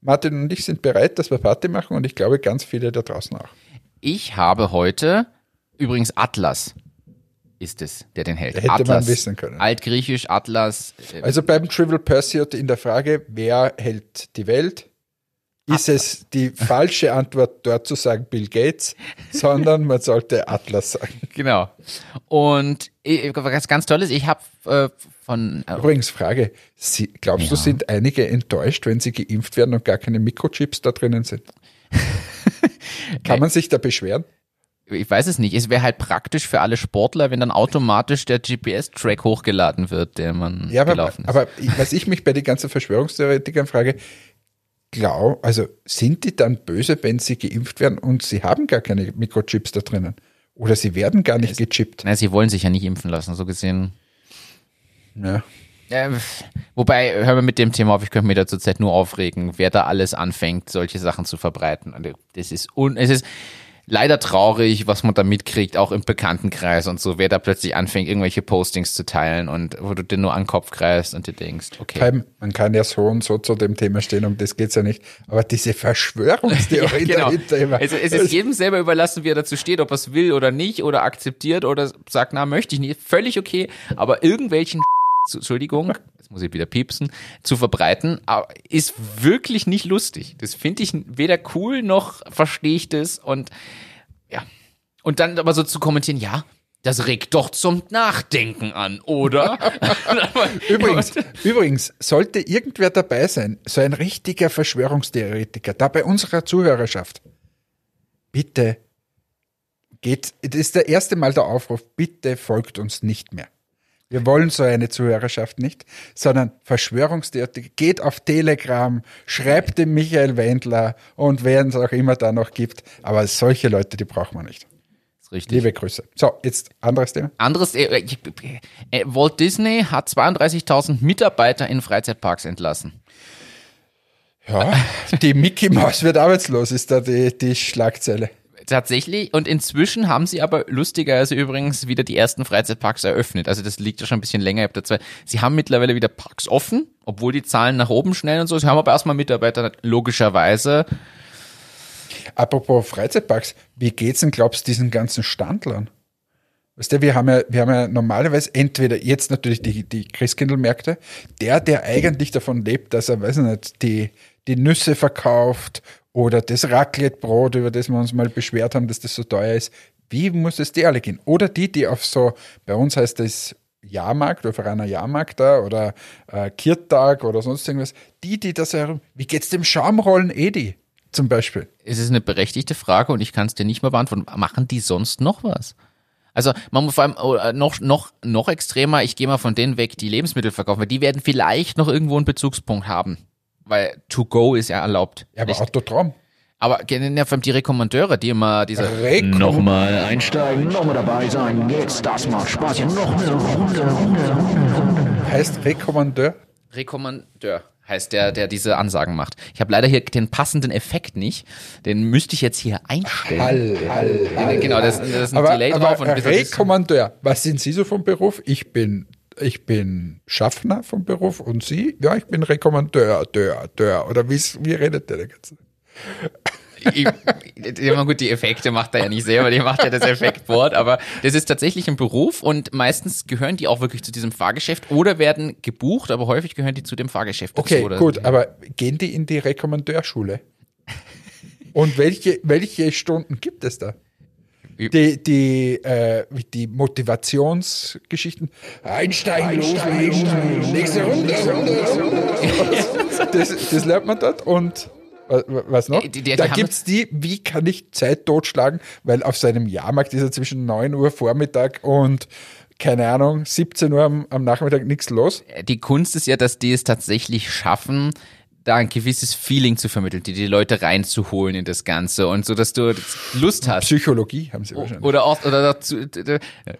Martin und ich sind bereit, dass wir Party machen und ich glaube ganz viele da draußen auch. Ich habe heute, übrigens Atlas ist es, der den hält. Hätte man Atlas. wissen können. Altgriechisch, Atlas. äh, Also beim Trivial Pursuit in der Frage, wer hält die Welt, ist es die falsche Antwort, dort zu sagen Bill Gates, sondern man sollte Atlas sagen. Genau. Und was ganz Tolles, ich habe äh, von äh, Übrigens Frage, Sie, glaubst du, Ja. sind einige enttäuscht, wenn sie geimpft werden und gar keine Mikrochips da drinnen sind? (laughs) Kann man sich da beschweren? ich weiß es nicht, es wäre halt praktisch für alle Sportler, wenn dann automatisch der GPS-Track hochgeladen wird, der man Ja, aber, gelaufen ist. aber was ich mich bei den ganzen Verschwörungstheoretikern frage, glaub, also sind die dann böse, wenn sie geimpft werden und sie haben gar keine Mikrochips da drinnen? Oder sie werden gar nicht gechippt? Na, sie wollen sich ja nicht impfen lassen, so gesehen. Ja. Äh, wobei, hör mal mit dem Thema auf, ich könnte mir da zurzeit nur aufregen, wer da alles anfängt, solche Sachen zu verbreiten. Und das ist un es ist leider traurig, was man da mitkriegt, auch im Bekanntenkreis und so, wer da plötzlich anfängt, irgendwelche Postings zu teilen und wo du dir nur an den Kopf greifst und dir denkst, okay. Man kann ja so und so zu dem Thema stehen, um das geht's ja nicht. Aber diese Verschwörungstheorie (laughs) genau. dahinter immer. Es, es ist jedem selber überlassen, wie er dazu steht, ob er es will oder nicht oder akzeptiert oder sagt, na, möchte ich nicht. Völlig okay, aber irgendwelchen (laughs) Entschuldigung, jetzt muss ich wieder piepsen, zu verbreiten, ist wirklich nicht lustig. Das finde ich weder cool noch verstehe ich das und ja. Und dann aber so zu kommentieren, ja, das regt doch zum Nachdenken an, oder? (laughs) (laughs) Übrigens, übrigens, sollte irgendwer dabei sein, so ein richtiger Verschwörungstheoretiker, da bei unserer Zuhörerschaft, bitte geht, das ist der erste Mal der Aufruf, bitte folgt uns nicht mehr. Wir wollen so eine Zuhörerschaft nicht, sondern Verschwörungstheoretiker, geht auf Telegram, schreibt dem Michael Wendler und wen es auch immer da noch gibt. Aber solche Leute, die brauchen wir nicht. ist richtig. Liebe Grüße. So, jetzt anderes Thema. Anderes, äh, ich- äh, Walt Disney hat 32.000 Mitarbeiter in Freizeitparks entlassen. Ja, die Mickey Maus (laughs) wird arbeitslos, ist da die, die Schlagzeile. Tatsächlich. Und inzwischen haben sie aber lustigerweise übrigens wieder die ersten Freizeitparks eröffnet. Also das liegt ja schon ein bisschen länger. Sie haben mittlerweile wieder Parks offen, obwohl die Zahlen nach oben schnell und so. Sie haben aber erstmal Mitarbeiter logischerweise. Apropos Freizeitparks, wie geht's denn, glaubst du, diesen ganzen Standlern? Weißt du, wir haben ja, wir haben ja normalerweise entweder jetzt natürlich die, die Christkindlmärkte, der, der eigentlich davon lebt, dass er, weiß ich nicht, die, die Nüsse verkauft oder das Raclette-Brot, über das wir uns mal beschwert haben, dass das so teuer ist, Wie muss es die alle gehen? Oder die, die auf so, bei uns heißt das Jahrmarkt, auf einer Jahrmarkt da oder äh, Kirtag oder sonst irgendwas, die, die das herum, wie geht's dem Schaumrollen Edi zum Beispiel? Es ist eine berechtigte Frage und ich kann es dir nicht mal beantworten. Machen die sonst noch was? Also man muss vor allem oh, äh, noch, noch, noch extremer, ich gehe mal von denen weg, die Lebensmittel verkaufen, weil die werden vielleicht noch irgendwo einen Bezugspunkt haben. Weil to go ist ja erlaubt. Ja, aber Nicht- Autotrom. aber kennen ja vor allem die Rekommandeure, die immer diese Rekom Nochmal einsteigen, nochmal dabei sein. Jetzt, das macht Spaß. Hier noch eine Runde, Runde, Runde. heißt Rekommandeur. Rekommandeur heißt der, der diese Ansagen macht. Ich habe leider hier den passenden Effekt nicht. Den müsste ich jetzt hier einstellen. Hall, hall, Ja, Genau, das, das ist ein Aber, Delay drauf. Und aber das ist- Rekommandeur, was sind Sie so vom Beruf? Ich bin, ich bin Schaffner vom Beruf und Sie? Ja, ich bin Rekommandeur, Dör, Dör. Oder wie, wie redet der ganze? ich, immer gut, die Effekte macht er ja nicht selber, die macht ja das Effektboard, aber das ist tatsächlich ein Beruf und meistens gehören die auch wirklich zu diesem Fahrgeschäft oder werden gebucht, aber häufig gehören die zu dem Fahrgeschäft Okay, dazu. gut, aber gehen die in die Rekommandeurschule? Und welche, welche Stunden gibt es da? Die, die, äh, die Motivationsgeschichten. Einsteigen, loslegen, nächste Runde, Runde, Runde. Das, das lernt man dort und wa- was noch? Die- die- die da haben- gibt's die, wie kann ich Zeit totschlagen, weil auf seinem Jahrmarkt ist ja zwischen 9 Uhr Vormittag und keine Ahnung, 17 Uhr am, am Nachmittag nichts los. Die Kunst ist ja, dass die es tatsächlich schaffen, da ein gewisses Feeling zu vermitteln, die die Leute reinzuholen in das Ganze und so, dass du Lust hast. Psychologie haben sie wahrscheinlich. Oder auch, oder dazu,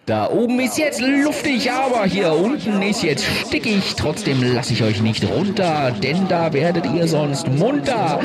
Da oben ist jetzt luftig, aber hier unten ist jetzt stickig. Trotzdem lasse ich euch nicht runter, denn da werdet ihr sonst munter.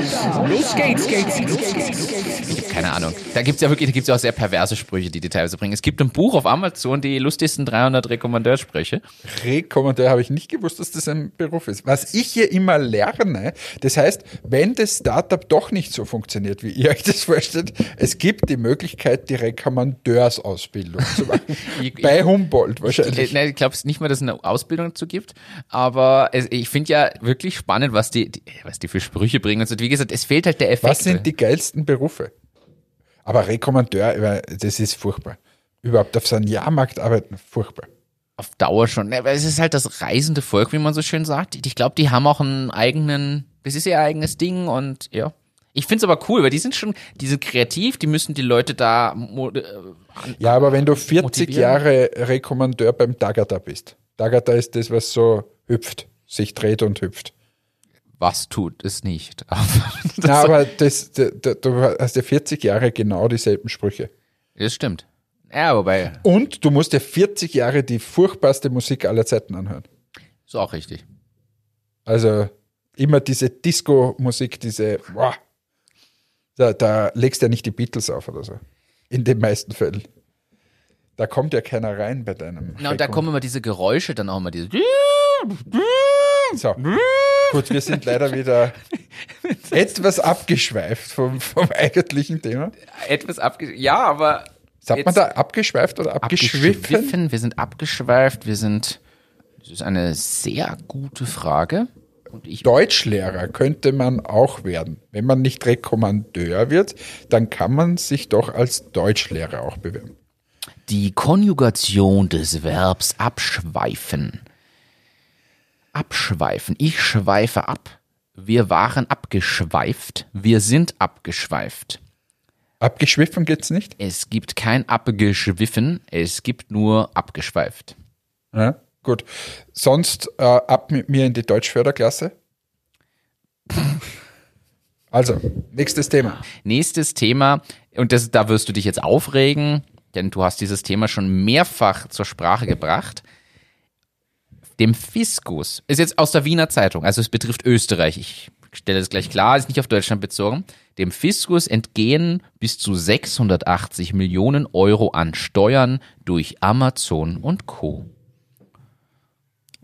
Los geht's, geht's, los geht's. ich habe keine Ahnung. Da gibt's ja wirklich, da gibt's ja auch sehr perverse Sprüche, die die teilweise bringen. Es gibt ein Buch auf Amazon, die lustigsten 300 Rekommandeursprüche. Rekommandeur habe ich nicht gewusst, dass das ein Beruf ist. Was ich hier immer lerne, das heißt, wenn das Startup doch nicht so funktioniert, wie ihr euch das vorstellt, es gibt die Möglichkeit, die Rekommandeursausbildung zu machen. (laughs) Ich- Bei Humboldt Ich, wahrscheinlich. ne, ich glaube nicht mal, dass es eine Ausbildung dazu gibt, aber es, ich finde ja wirklich spannend, was die, die, was die für Sprüche bringen. Und so. Wie gesagt, es fehlt halt der Effekt. Was sind die geilsten Berufe? Aber Rekommandeur, äh, das ist furchtbar. Überhaupt auf so einem Jahrmarkt arbeiten, furchtbar. Auf Dauer schon. Weil es ist halt das reisende Volk, wie man so schön sagt. Ich glaube, die haben auch einen eigenen, das ist ihr eigenes Ding und ja. Ich find's aber cool, weil die sind schon, die sind kreativ, die müssen die Leute da äh, Ja, aber wenn du 40 Motivieren. Jahre Rekommandeur beim Dagata bist, Dagata ist das, was so hüpft, sich dreht und hüpft. was tut es nicht. (laughs) Na, aber das, da- da- du hast ja 40 Jahre genau dieselben Sprüche. das stimmt. Ja, wobei, Und du musst ja 40 Jahre die furchtbarste Musik aller Zeiten anhören. ist auch richtig. Also immer diese Disco-Musik, diese, boah, da, da legst du ja nicht die Beatles auf oder so. In den meisten Fällen. Da kommt ja keiner rein bei deinem. Na, und da kommen immer diese Geräusche, dann auch immer diese. So. Gut, wir sind leider wieder (laughs) etwas abgeschweift vom, vom eigentlichen Thema. Etwas abge. Ja, aber. Sagt man jetzt da abgeschweift oder abgeschwiffen? Wir sind abgeschweift, wir sind. Das ist eine sehr gute Frage. Und ich Deutschlehrer könnte man auch werden. Wenn man nicht Rekommandeur wird, dann kann man sich doch als Deutschlehrer auch bewerben. Die Konjugation des Verbs abschweifen. Abschweifen. Ich schweife ab. Wir waren abgeschweift. Wir sind abgeschweift. Abgeschwiffen geht's nicht? Es gibt kein abgeschwiffen, es gibt nur abgeschweift. Ja, gut. Sonst äh, ab mit mir in die Deutschförderklasse. (laughs) Also, nächstes Thema. Nächstes Thema, und das, da wirst du dich jetzt aufregen, denn du hast dieses Thema schon mehrfach zur Sprache gebracht. Dem Fiskus ist jetzt aus der Wiener Zeitung, also es betrifft Österreich. Ich stelle das gleich klar, ist nicht auf Deutschland bezogen. Dem Fiskus entgehen bis zu 680 Millionen Euro an Steuern durch Amazon und Co.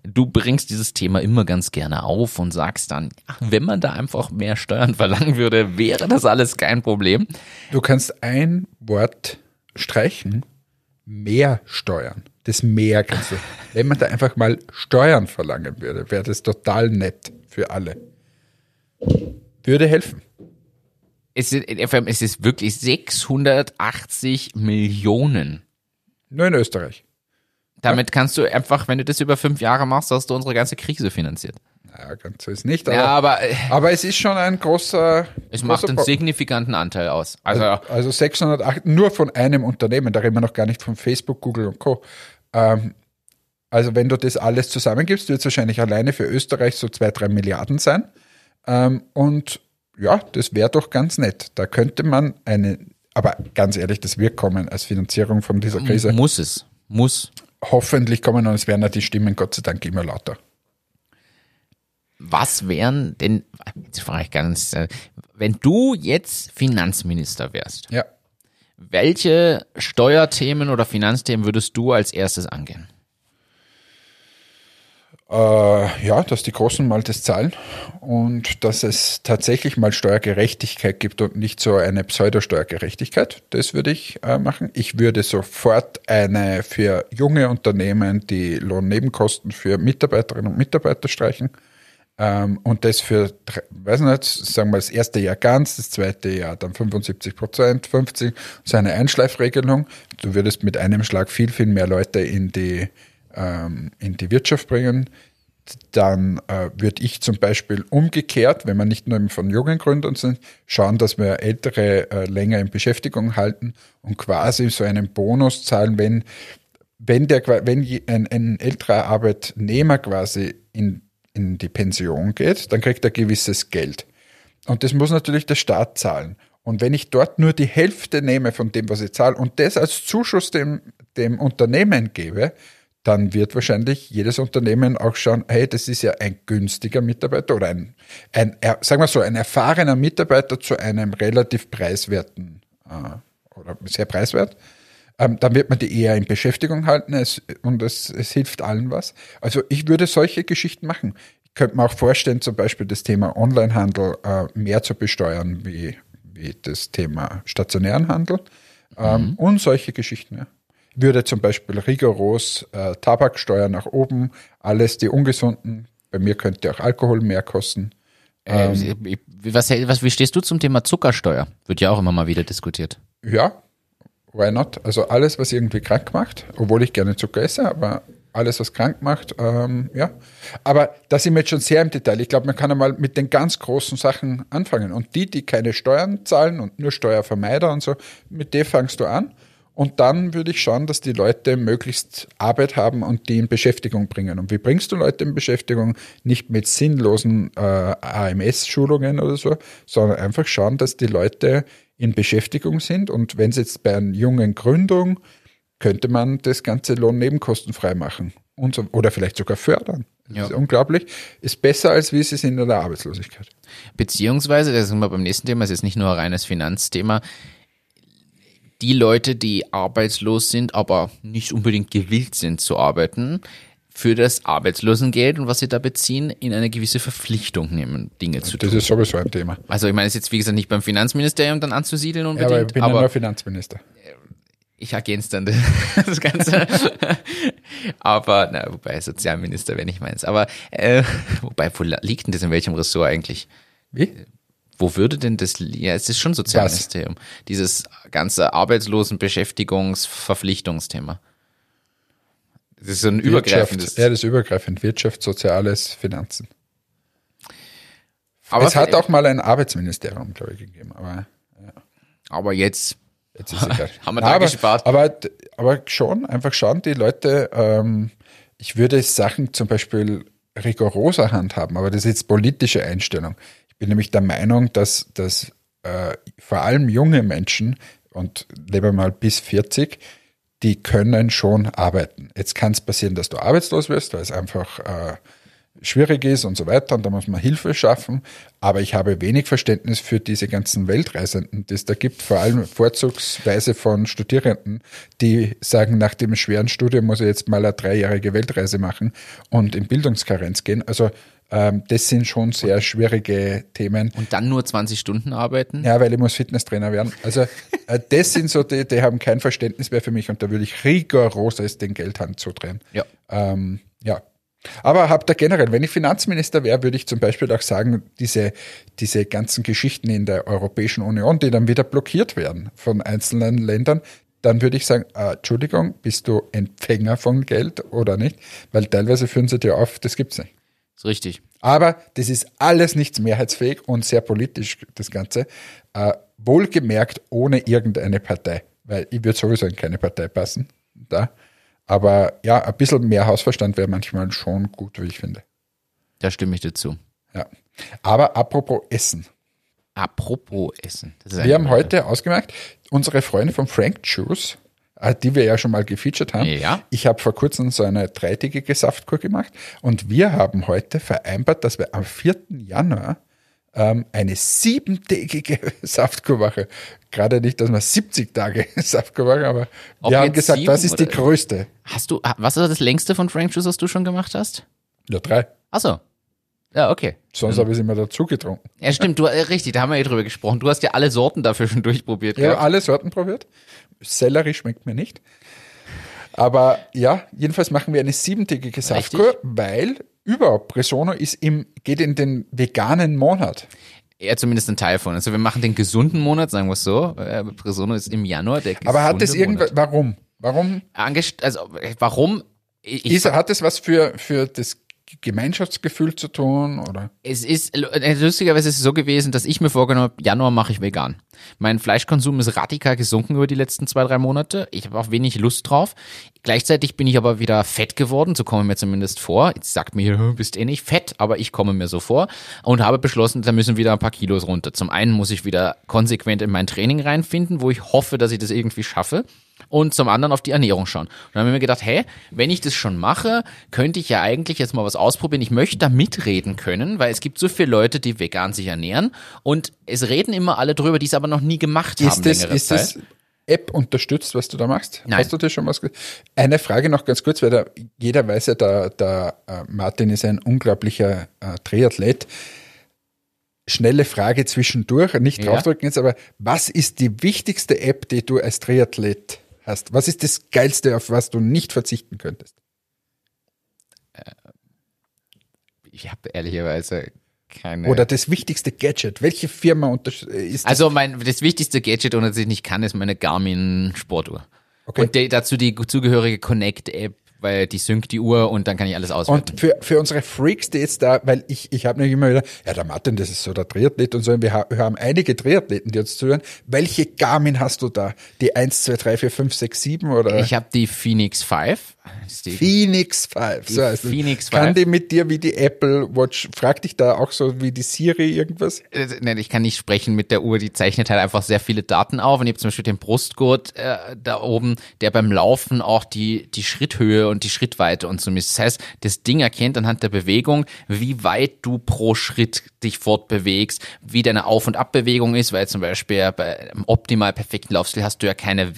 Du bringst dieses Thema immer ganz gerne auf und sagst dann, wenn man da einfach mehr Steuern verlangen würde, wäre das alles kein Problem. Du kannst ein Wort streichen, mehr steuern. Das mehr kannst du. (laughs) Wenn man da einfach mal Steuern verlangen würde, wäre das total nett für alle. Würde helfen. Es ist, es ist wirklich 680 Millionen. Nur in Österreich. Damit kannst du einfach, wenn du das über fünf Jahre machst, hast du unsere ganze Krise finanziert. Naja, ganz so ist nicht. Aber, Ja, aber äh, aber es ist schon ein großer. es macht großer einen Pro- signifikanten Anteil aus. Also, Also 608, nur von einem Unternehmen, da reden wir noch gar nicht von Facebook, Google und Co. Ähm, also wenn du das alles zusammengibst, wird es wahrscheinlich alleine für Österreich so zwei, drei Milliarden sein. Ähm, und ja, das wäre doch ganz nett. Da könnte man eine, aber ganz ehrlich, das wird kommen als Finanzierung von dieser Krise. muss es. Muss. Hoffentlich kommen und es werden ja die Stimmen Gott sei Dank immer lauter. Was wären denn, jetzt frage ich ganz, äh, wenn du jetzt Finanzminister wärst, Ja. welche Steuerthemen oder Finanzthemen würdest du als erstes angehen? Äh, ja, dass die Großen mal das zahlen und dass es tatsächlich mal Steuergerechtigkeit gibt und nicht so eine Pseudosteuergerechtigkeit. Das würde ich äh, machen. Ich würde sofort eine für junge Unternehmen die Lohnnebenkosten für Mitarbeiterinnen und Mitarbeiter streichen. Ähm, und das für, weiß nicht, sagen wir das erste Jahr ganz, das zweite Jahr dann 75 Prozent, 50, so eine Einschleifregelung. Du würdest mit einem Schlag viel, viel mehr Leute in die, ähm, in die Wirtschaft bringen. Dann äh, würde ich zum Beispiel umgekehrt, wenn wir nicht nur von jungen Gründern sind, schauen, dass wir Ältere äh, länger in Beschäftigung halten und quasi so einen Bonus zahlen, wenn, wenn, der, wenn ein, ein älterer Arbeitnehmer quasi in, in die Pension geht, dann kriegt er gewisses Geld. Und das muss natürlich der Staat zahlen. Und wenn ich dort nur die Hälfte nehme von dem, was ich zahle, und das als Zuschuss dem, dem Unternehmen gebe, dann wird wahrscheinlich jedes Unternehmen auch schauen, hey, das ist ja ein günstiger Mitarbeiter oder ein, ein sagen wir so, ein erfahrener Mitarbeiter zu einem relativ preiswerten äh, oder sehr preiswert. Ähm, dann wird man die eher in Beschäftigung halten es, und es, es hilft allen was. Also ich würde solche Geschichten machen. Ich könnte mir auch vorstellen, zum Beispiel das Thema Onlinehandel äh, mehr zu besteuern wie, wie das Thema stationären Handel ähm, und solche Geschichten. Ja. Würde zum Beispiel rigoros äh, Tabaksteuer nach oben, alles die ungesunden, bei mir könnte auch Alkohol mehr kosten. Äh, was, was, wie stehst du zum Thema Zuckersteuer? Wird ja auch immer mal wieder diskutiert. Ja, why not? Also alles, was irgendwie krank macht, obwohl ich gerne Zucker esse, aber alles, was krank macht, ähm, ja. Aber da sind wir jetzt schon sehr im Detail. Ich glaube, man kann einmal mit den ganz großen Sachen anfangen. Und die, die keine Steuern zahlen und nur Steuervermeider und so, mit denen fangst du an. Und dann würde ich schauen, dass die Leute möglichst Arbeit haben und die in Beschäftigung bringen. Und wie bringst du Leute in Beschäftigung? Nicht mit sinnlosen äh, AMS-Schulungen oder so, sondern einfach schauen, dass die Leute in Beschäftigung sind. Und wenn es jetzt bei einer jungen Gründung, könnte man das ganze Lohnnebenkostenfrei machen. Und so, oder vielleicht sogar fördern. Das Ja. ist unglaublich. Ist besser, als wie es ist in der Arbeitslosigkeit. Beziehungsweise, da sind wir beim nächsten Thema, es ist nicht nur ein reines Finanzthema, die Leute, die arbeitslos sind, aber nicht unbedingt gewillt sind zu arbeiten, für das Arbeitslosengeld und was sie da beziehen, in eine gewisse Verpflichtung nehmen, Dinge zu Das tun. ist sowieso ein Thema. Also ich meine, es ist jetzt wie gesagt nicht beim Finanzministerium dann anzusiedeln Ja, unbedingt, aber ich bin aber, ja nur Finanzminister. ich ergänze dann (laughs) das Ganze. aber, na, wobei Sozialminister wäre nicht meins. Aber, äh, wobei, wo liegt denn das in welchem Ressort eigentlich? Wie? Wo würde denn das, ja, es ist schon Sozialministerium. Dieses ganze Arbeitslosen-Beschäftigungsverpflichtungsthema. Das ist so ein übergreifendes. Wirtschaft, ja, das ist übergreifend. Wirtschaft, Soziales, Finanzen. aber, es hat auch mal ein Arbeitsministerium, glaube ich, gegeben, aber aber jetzt, jetzt ist egal. (laughs) Haben wir da aber, gespart? Aber, aber schon, einfach schauen die Leute, ähm, ich würde Sachen zum Beispiel rigoroser handhaben, aber das ist jetzt politische Einstellung. Bin nämlich der Meinung, dass, dass äh, vor allem junge Menschen und leben wir mal bis 40, die können schon arbeiten. Jetzt kann es passieren, dass du arbeitslos wirst, weil es einfach äh, schwierig ist und so weiter und da muss man Hilfe schaffen. Aber ich habe wenig Verständnis für diese ganzen Weltreisenden, die es da gibt, vor allem vorzugsweise von Studierenden, die sagen, nach dem schweren Studium muss ich jetzt mal eine dreijährige Weltreise machen und in Bildungskarenz gehen. Also das sind schon sehr schwierige Themen. und dann nur 20 Stunden arbeiten? Ja, weil ich muss Fitnesstrainer werden. Also äh, das sind so die, die haben kein Verständnis mehr für mich und da würde ich rigoroses den Geldhand zudrehen. Ja. Ähm, ja, Aber habt ihr generell, wenn ich Finanzminister wäre, würde ich zum Beispiel auch sagen, diese, diese ganzen Geschichten in der Europäischen Union, die dann wieder blockiert werden von einzelnen Ländern, dann würde ich sagen, äh, Entschuldigung, bist du Empfänger von Geld oder nicht? Weil teilweise führen sie dir auf, das gibt's nicht. Ist richtig. Aber das ist alles nichts mehrheitsfähig und sehr politisch, das Ganze. Äh, wohlgemerkt ohne irgendeine Partei, weil ich würde sowieso in keine Partei passen. Da. Aber ja, ein bisschen mehr Hausverstand wäre manchmal schon gut, wie ich finde. Da stimme ich dir zu. Ja. Aber apropos Essen. Apropos Essen. Wir haben heute ausgemerkt, unsere Freunde von Frank Juice, die wir ja schon mal gefeatured haben. Ja. Ich habe vor kurzem so eine dreitägige Saftkur gemacht und wir haben heute vereinbart, dass wir am 4. Januar ähm, eine siebentägige (laughs) Saftkur machen. Gerade nicht, dass wir 70 Tage (laughs) Saftkur machen, aber Ob wir haben gesagt, sieben was ist die größte? Hast du, was ist das längste von Frank Juice, was du schon gemacht hast? Ja, drei. Ach so. Ja, okay. Sonst habe ich es immer dazu getrunken. Ja, stimmt, du, äh, richtig, da haben wir ja drüber gesprochen. Du hast ja alle Sorten dafür schon durchprobiert. Ich habe gehabt. alle Sorten probiert. Sellerie schmeckt mir nicht. Aber ja, jedenfalls machen wir eine siebentägige Saftkur, weil überhaupt Presono ist im, geht in den veganen Monat. Ja, zumindest ein Teil von. Also wir machen den gesunden Monat, sagen wir es so. Äh, Presono ist im Januar der gesunde Aber hat es irgendwas, warum? Warum Angest also äh, warum? Ich, ich ist, hat es was für, für das Gemeinschaftsgefühl zu tun oder? Es ist äh, lustigerweise ist es so gewesen, dass ich mir vorgenommen habe, Januar mache ich vegan. Mein Fleischkonsum ist radikal gesunken über die letzten zwei, drei Monate. Ich habe auch wenig Lust drauf. Gleichzeitig bin ich aber wieder fett geworden, so komme ich mir zumindest vor. Jetzt sagt mir, du bist eh nicht fett, aber ich komme mir so vor und habe beschlossen, da müssen wieder ein paar Kilos runter. Zum einen muss ich wieder konsequent in mein Training reinfinden, wo ich hoffe, dass ich das irgendwie schaffe und zum anderen auf die Ernährung schauen. Und dann haben wir mir gedacht, hey, wenn ich das schon mache, könnte ich ja eigentlich jetzt mal was ausprobieren. Ich möchte da mitreden können, weil es gibt so viele Leute, die vegan sich ernähren und es reden immer alle drüber, die es aber noch nie gemacht haben Ist das, längere ist Zeit. das App unterstützt, was du da machst? Nein. Hast du dir schon was Eine Frage noch ganz kurz, weil der, jeder weiß ja, der, der äh, Martin ist ein unglaublicher äh, Triathlet. Schnelle Frage zwischendurch, nicht Ja. draufdrücken jetzt, aber was ist die wichtigste App, die du als Triathlet hast? Was ist das Geilste, auf was du nicht verzichten könntest? Ich habe ehrlicherweise keine. Oder das wichtigste Gadget? Welche Firma ist das? also mein das wichtigste Gadget, ohne das ich nicht kann, ist meine Garmin Sportuhr. Okay. Und die, dazu die zugehörige Connect-App, weil die synkt die Uhr und dann kann ich alles auswerten. Und für, für unsere Freaks, die jetzt da, weil ich, ich habe nicht immer wieder, ja, der Martin, das ist so der Triathlet und so, wir, ha- wir haben einige Triathleten, die uns zuhören. Welche Garmin hast du da? Die 1, 2, 3, 4, 5, 6, 7 oder? ich habe die Phoenix 5. Phoenix 5. So heißt es. Phoenix Kann 5. die mit dir wie die Apple Watch, frag dich da auch so wie die Siri irgendwas? Äh, nein, ich kann nicht sprechen mit der Uhr, die zeichnet halt einfach sehr viele Daten auf. Und ich habe zum Beispiel den Brustgurt äh, da oben, der beim Laufen auch die, die Schritthöhe und die Schrittweite und so misst. Das heißt, das Ding erkennt anhand der Bewegung, wie weit du pro Schritt dich fortbewegst, wie deine Auf- und Abbewegung ist, weil zum Beispiel bei einem optimal perfekten Laufstil hast du ja keine,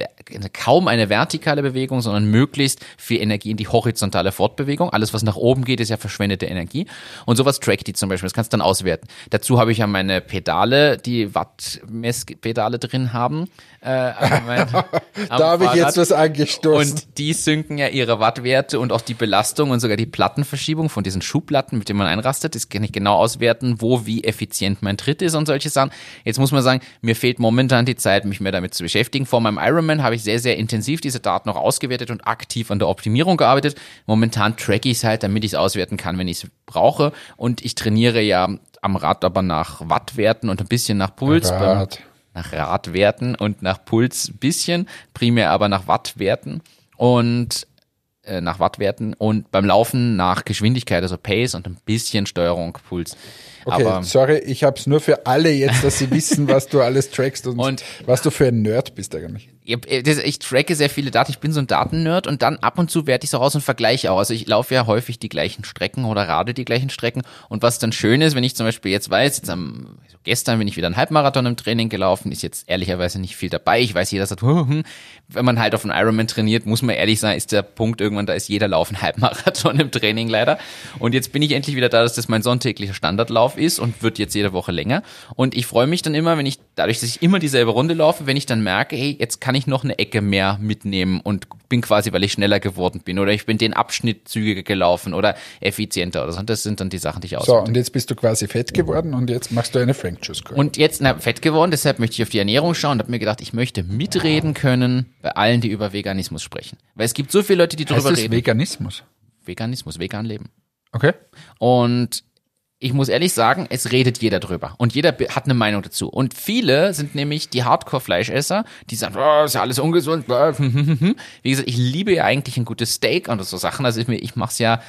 kaum eine vertikale Bewegung, sondern möglichst viel Energie in die horizontale Fortbewegung. Alles, was nach oben geht, ist ja verschwendete Energie. Und sowas trackt die zum Beispiel. Das kannst du dann auswerten. Dazu habe ich ja meine Pedale, die Wattmesspedale drin haben. Äh, (laughs) am Da habe ich jetzt was angestoßen. Und die synken ja ihre Wattwerte und auch die Belastung und sogar die Plattenverschiebung von diesen Schubplatten, mit denen man einrastet. Das kann ich genau auswerten, wo wie effizient mein Tritt ist und solche Sachen. Jetzt muss man sagen, mir fehlt momentan die Zeit, mich mehr damit zu beschäftigen. Vor meinem Ironman habe ich sehr, sehr intensiv diese Daten noch ausgewertet und aktiv an der Optimierung gearbeitet. Momentan track ich es halt, damit ich es auswerten kann, wenn ich es brauche. Und ich trainiere ja am Rad aber nach Wattwerten und ein bisschen nach Puls. Beim-. Nach Radwerten und nach Puls ein bisschen, primär aber nach Wattwerten und äh, nach Wattwerten und beim Laufen nach Geschwindigkeit, also Pace und ein bisschen Steuerung, Puls. Okay, aber sorry, ich habe es nur für alle jetzt, dass sie (laughs) wissen, was du alles trackst und, Und- was du für ein Nerd bist eigentlich. ich, das- ich tracke sehr viele Daten, ich bin so ein Datennerd und dann ab und zu werte ich so raus und vergleiche auch. Also ich laufe ja häufig die gleichen Strecken oder rade die gleichen Strecken und was dann schön ist, wenn ich zum Beispiel jetzt weiß, jetzt am, also gestern bin ich wieder einen Halbmarathon im Training gelaufen, ist jetzt ehrlicherweise nicht viel dabei. Ich weiß, jeder sagt, (laughs) wenn man halt auf einen Ironman trainiert, muss man ehrlich sein, ist der Punkt irgendwann, da ist jeder Lauf ein Halbmarathon im Training leider. Und jetzt bin ich endlich wieder da, dass das mein sonntäglicher Standardlauf ist und wird jetzt jede Woche länger. Und ich freue mich dann immer, wenn ich, dadurch, dass ich immer dieselbe Runde laufe, wenn ich dann merke, hey, jetzt kann ich noch eine Ecke mehr mitnehmen und bin quasi, weil ich schneller geworden bin oder ich bin den Abschnitt zügiger gelaufen oder effizienter oder so. Und das sind dann die Sachen, die ich So, auswähle. und jetzt bist du quasi fett geworden und jetzt machst du eine Frank Juice Kur. Und jetzt na, fett geworden, deshalb möchte ich auf die Ernährung schauen und habe mir gedacht, ich möchte mitreden können bei allen, die über Veganismus sprechen. Weil es gibt so viele Leute, die heißt darüber das reden. Veganismus? Veganismus, vegan leben. Okay. Und ich muss ehrlich sagen, es redet jeder drüber. Und jeder hat eine Meinung dazu. Und viele sind nämlich die Hardcore-Fleischesser, die sagen, oh, ist ja alles ungesund. (laughs) Wie gesagt, ich liebe ja eigentlich ein gutes Steak und so Sachen. Also ich, ich mache es ja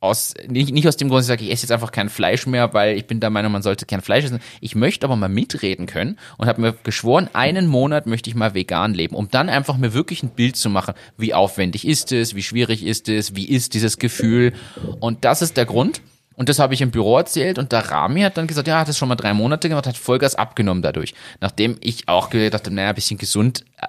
aus, nicht, nicht aus dem Grund, ich sage, ich esse jetzt einfach kein Fleisch mehr, weil ich bin der Meinung, man sollte kein Fleisch essen. Ich möchte aber mal mitreden können und habe mir geschworen, einen Monat möchte ich mal vegan leben, um dann einfach mir wirklich ein Bild zu machen, wie aufwendig ist es, wie schwierig ist es, wie ist dieses Gefühl. Und das ist der Grund. Und das habe ich im Büro erzählt und der Rami hat dann gesagt, ja, hat das schon mal drei Monate gemacht, hat Vollgas abgenommen dadurch. Nachdem ich auch gedacht habe, naja, ein bisschen gesund äh,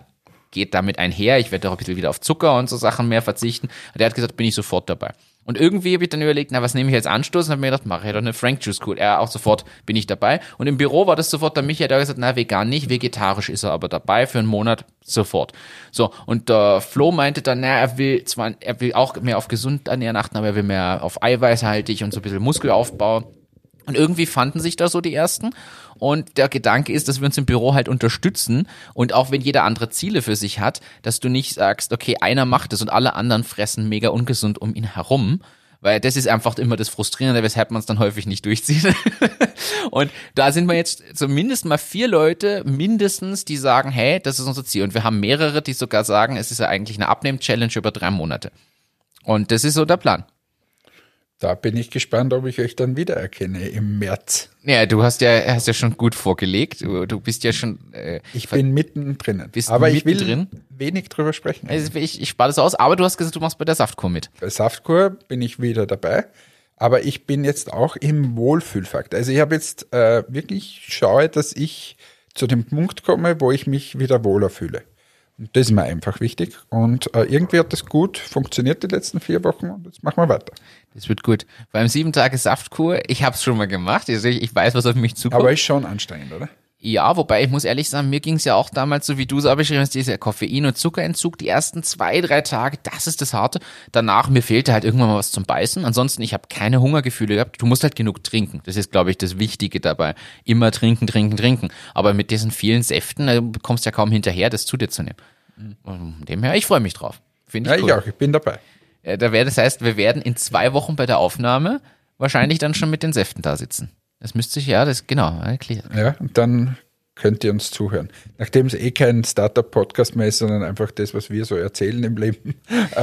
geht damit einher. Ich werde auch ein bisschen wieder auf Zucker und so Sachen mehr verzichten. Und er hat gesagt, bin ich sofort dabei. Und irgendwie habe ich dann überlegt, na, was nehme ich als Anstoß? Und habe mir gedacht, mache ich doch eine Frank Juice Cool. Er auch sofort bin ich dabei. Und im Büro war das sofort der Michael, der hat gesagt, na, vegan nicht, vegetarisch ist er aber dabei für einen Monat sofort. So, und der Flo meinte dann, na, er will zwar, er will auch mehr auf gesund ernähren achten, aber er will mehr auf eiweißhaltig und so ein bisschen Muskelaufbau. Und irgendwie fanden sich da so die ersten. Und der Gedanke ist, dass wir uns im Büro halt unterstützen. Und auch wenn jeder andere Ziele für sich hat, dass du nicht sagst, okay, einer macht es und alle anderen fressen mega ungesund um ihn herum. Weil das ist einfach immer das Frustrierende, weshalb man es dann häufig nicht durchzieht. (laughs) und da sind wir jetzt zumindest mal vier Leute mindestens, die sagen, hey, das ist unser Ziel. Und wir haben mehrere, die sogar sagen, es ist ja eigentlich eine Abnehm-Challenge über drei Monate. Und das ist so der Plan. Da bin ich gespannt, ob ich euch dann wiedererkenne im März. Ja, du hast ja, hast ja schon gut vorgelegt. Du, du bist ja schon. Äh, Ich bin mittendrin. Bist Aber ich will wenig drüber sprechen. also ich, ich spare das aus, aber du hast gesagt, du machst bei der Saftkur mit. Bei Saftkur bin ich wieder dabei. Aber ich bin jetzt auch im Wohlfühlfakt. Also ich habe jetzt äh, wirklich schaue, dass ich zu dem Punkt komme, wo ich mich wieder wohler fühle. Und das ist mir einfach wichtig. Und äh, irgendwie hat das gut funktioniert die letzten vier Wochen und jetzt machen wir weiter. Das wird gut. Beim sieben Tage Saftkur, ich habe es schon mal gemacht. Also ich, ich weiß, was auf mich zukommt. Aber ist schon anstrengend, oder? Ja, wobei ich muss ehrlich sagen, mir ging es ja auch damals so, wie du es auch beschrieben hast, dieser Koffein- und Zuckerentzug, die ersten zwei, drei Tage, das ist das Harte. Danach, mir fehlte halt irgendwann mal was zum Beißen. Ansonsten, ich habe keine Hungergefühle gehabt. Du musst halt genug trinken. Das ist, glaube ich, das Wichtige dabei. Immer trinken, trinken, trinken. Aber mit diesen vielen Säften, äh, du kommst ja kaum hinterher, das zu dir zu nehmen. Von dem her, ich freue mich drauf. Finde Ja, ich ich cool. auch, ich bin dabei. Äh, Da wäre, das heißt, wir werden in zwei Wochen bei der Aufnahme wahrscheinlich dann schon mit den Säften da sitzen. Das müsste sich, ja, das, genau, erklärt. Ja, und dann könnt ihr uns zuhören. Nachdem es eh kein Startup-Podcast mehr ist, sondern einfach das, was wir so erzählen im Leben. (laughs)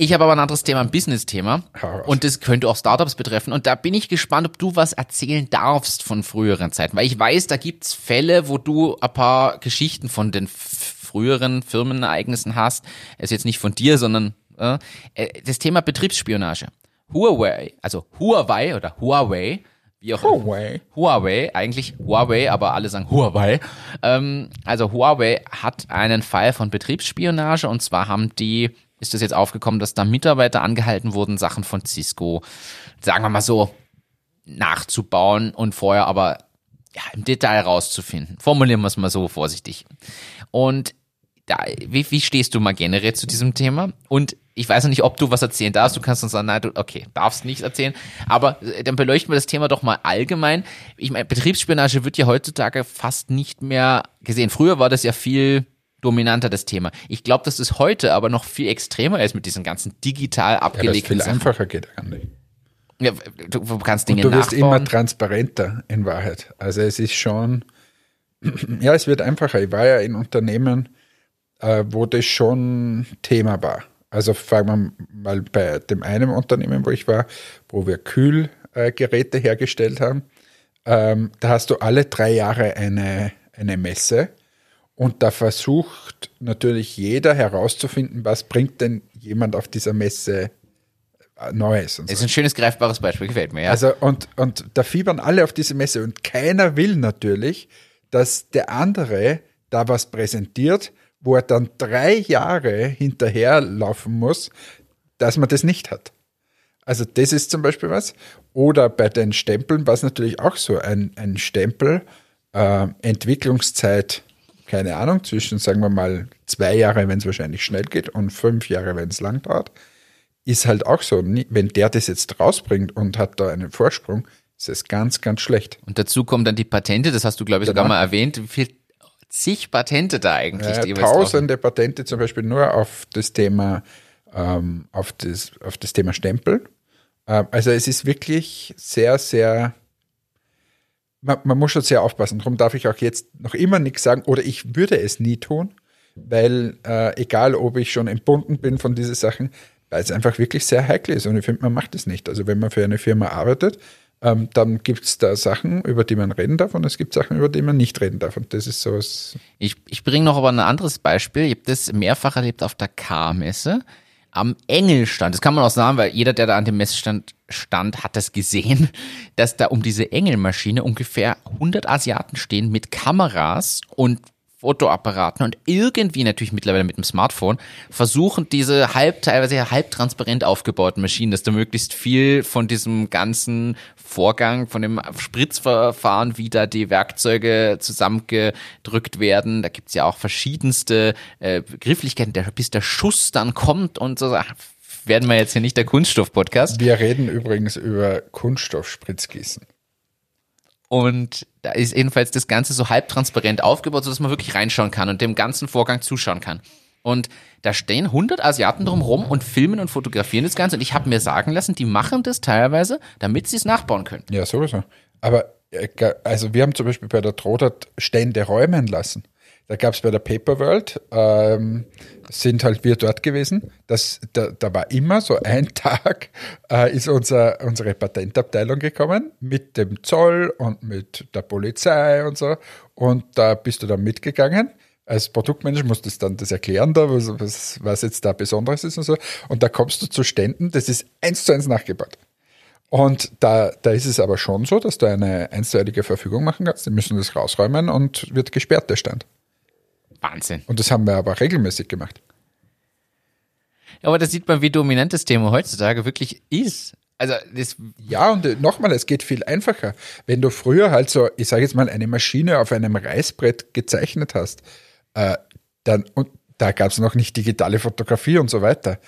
Ich habe aber ein anderes Thema, ein Business-Thema. Und das könnte auch Startups betreffen. Und da bin ich gespannt, ob du was erzählen darfst von früheren Zeiten. Weil ich weiß, da gibt's Fälle, wo du ein paar Geschichten von den früheren Firmenereignissen hast. Es ist jetzt nicht von dir, sondern äh, äh, das Thema Betriebsspionage. Huawei, also Huawei oder Huawei, wie auch Huawei. Huawei, eigentlich Huawei, aber alle sagen Huawei. Ähm, also Huawei hat einen Fall von Betriebsspionage und zwar haben die, ist das jetzt aufgekommen, dass da Mitarbeiter angehalten wurden, Sachen von Cisco, sagen wir mal so, nachzubauen und vorher aber ja, im Detail rauszufinden. Formulieren wir es mal so vorsichtig. Und da, wie, wie stehst du mal generell zu diesem Thema? Und ich weiß noch nicht, ob du was erzählen darfst. Du kannst uns sagen, nein, du, okay, darfst nicht erzählen. Aber äh, dann beleuchten wir das Thema doch mal allgemein. Ich meine, Betriebsspionage wird ja heutzutage fast nicht mehr gesehen. Früher war das ja viel dominanter, das Thema. Ich glaube, dass es heute aber noch viel extremer ist mit diesen ganzen digital Ja, das abgelegten viel Sachen. einfacher geht eigentlich. Ja, du, du kannst Dinge Du wirst immer transparenter in Wahrheit. Also es ist schon, (clears throat) ja, es wird einfacher. Ich war ja in Unternehmen, äh, wo das schon Thema war. Also fangen wir mal bei dem einen Unternehmen, wo ich war, wo wir Kühlgeräte hergestellt haben. Ähm, da hast du alle drei Jahre eine, eine Messe und da versucht natürlich jeder herauszufinden, was bringt denn jemand auf dieser Messe äh, Neues. Und so. Das ist ein schönes, greifbares Beispiel, gefällt mir, ja. Also und, und da fiebern alle auf diese Messe und keiner will natürlich, dass der andere da was präsentiert, wo er dann drei Jahre hinterherlaufen muss, dass man das nicht hat. Also das ist zum Beispiel was. Oder bei den Stempeln war es natürlich auch so, ein, ein Stempel, äh, Entwicklungszeit keine Ahnung, zwischen, sagen wir mal, zwei Jahre, wenn es wahrscheinlich schnell geht, und fünf Jahre, wenn es lang dauert, ist halt auch so. Wenn der das jetzt rausbringt und hat da einen Vorsprung, ist es ganz, ganz schlecht. Und dazu kommen dann die Patente, das hast du, glaube ich, sogar Genau. mal erwähnt, wie viel zig Patente da eigentlich drauf sind. tausende Patente zum Beispiel nur auf das Thema, ähm, auf, das, auf das Thema Stempel. Ähm, also es ist wirklich sehr, sehr, man, man muss schon sehr aufpassen. Darum darf ich auch jetzt noch immer nichts sagen oder ich würde es nie tun, weil äh, egal, ob ich schon entbunden bin von diesen Sachen, weil es einfach wirklich sehr heikel ist und ich finde, man macht es nicht. Also wenn man für eine Firma arbeitet, ähm, dann gibt es da Sachen, über die man reden darf und es gibt Sachen, über die man nicht reden darf. Und das ist so was, Ich, ich bringe noch aber ein anderes Beispiel. Ich habe das mehrfach erlebt auf der K-Messe. Am Engelstand, das kann man auch sagen, weil jeder, der da an dem Messstand stand, hat das gesehen, (laughs) dass da um diese Engelmaschine ungefähr 100 Asiaten stehen mit Kameras und Fotoapparaten und irgendwie natürlich mittlerweile mit dem Smartphone versuchen diese halb, teilweise halb transparent aufgebauten Maschinen, dass da möglichst viel von diesem ganzen Vorgang, von dem Spritzverfahren, wie da die Werkzeuge zusammengedrückt werden. Da gibt's ja auch verschiedenste äh, Begrifflichkeiten, der, bis der Schuss dann kommt und so. Ach, Werden wir jetzt hier nicht der Kunststoff-Podcast. Wir reden übrigens über Kunststoffspritzgießen. Und da ist jedenfalls das Ganze so halbtransparent aufgebaut, sodass man wirklich reinschauen kann und dem ganzen Vorgang zuschauen kann. Und da stehen 100 Asiaten drumherum und filmen und fotografieren das Ganze. Und ich habe mir sagen lassen, die machen das teilweise, damit sie es nachbauen können. Ja, sowieso. Aber äh, also wir haben zum Beispiel bei der Trodat Stände räumen lassen. Da gab es bei der Paper World, ähm, sind halt wir dort gewesen. Das, da, da war immer so ein (laughs) Tag, äh, ist unser, unsere Patentabteilung gekommen mit dem Zoll und mit der Polizei und so. Und da bist du dann mitgegangen. Als Produktmanager musst du dann das erklären, da, was, was, was jetzt da Besonderes ist und so. Und da kommst du zu Ständen, das ist eins zu eins nachgebaut. Und da, da ist es aber schon so, dass du eine einstweilige Verfügung machen kannst. Die müssen das rausräumen und wird gesperrt, der Stand. Wahnsinn. Und das haben wir aber regelmäßig gemacht. Aber da sieht man, wie dominant das Thema heutzutage wirklich ist. Also das, Ja, und äh, nochmal, es geht viel einfacher. Wenn du früher halt so, ich sage jetzt mal, eine Maschine auf einem Reißbrett gezeichnet hast, äh, dann, und da gab es noch nicht digitale Fotografie und so weiter.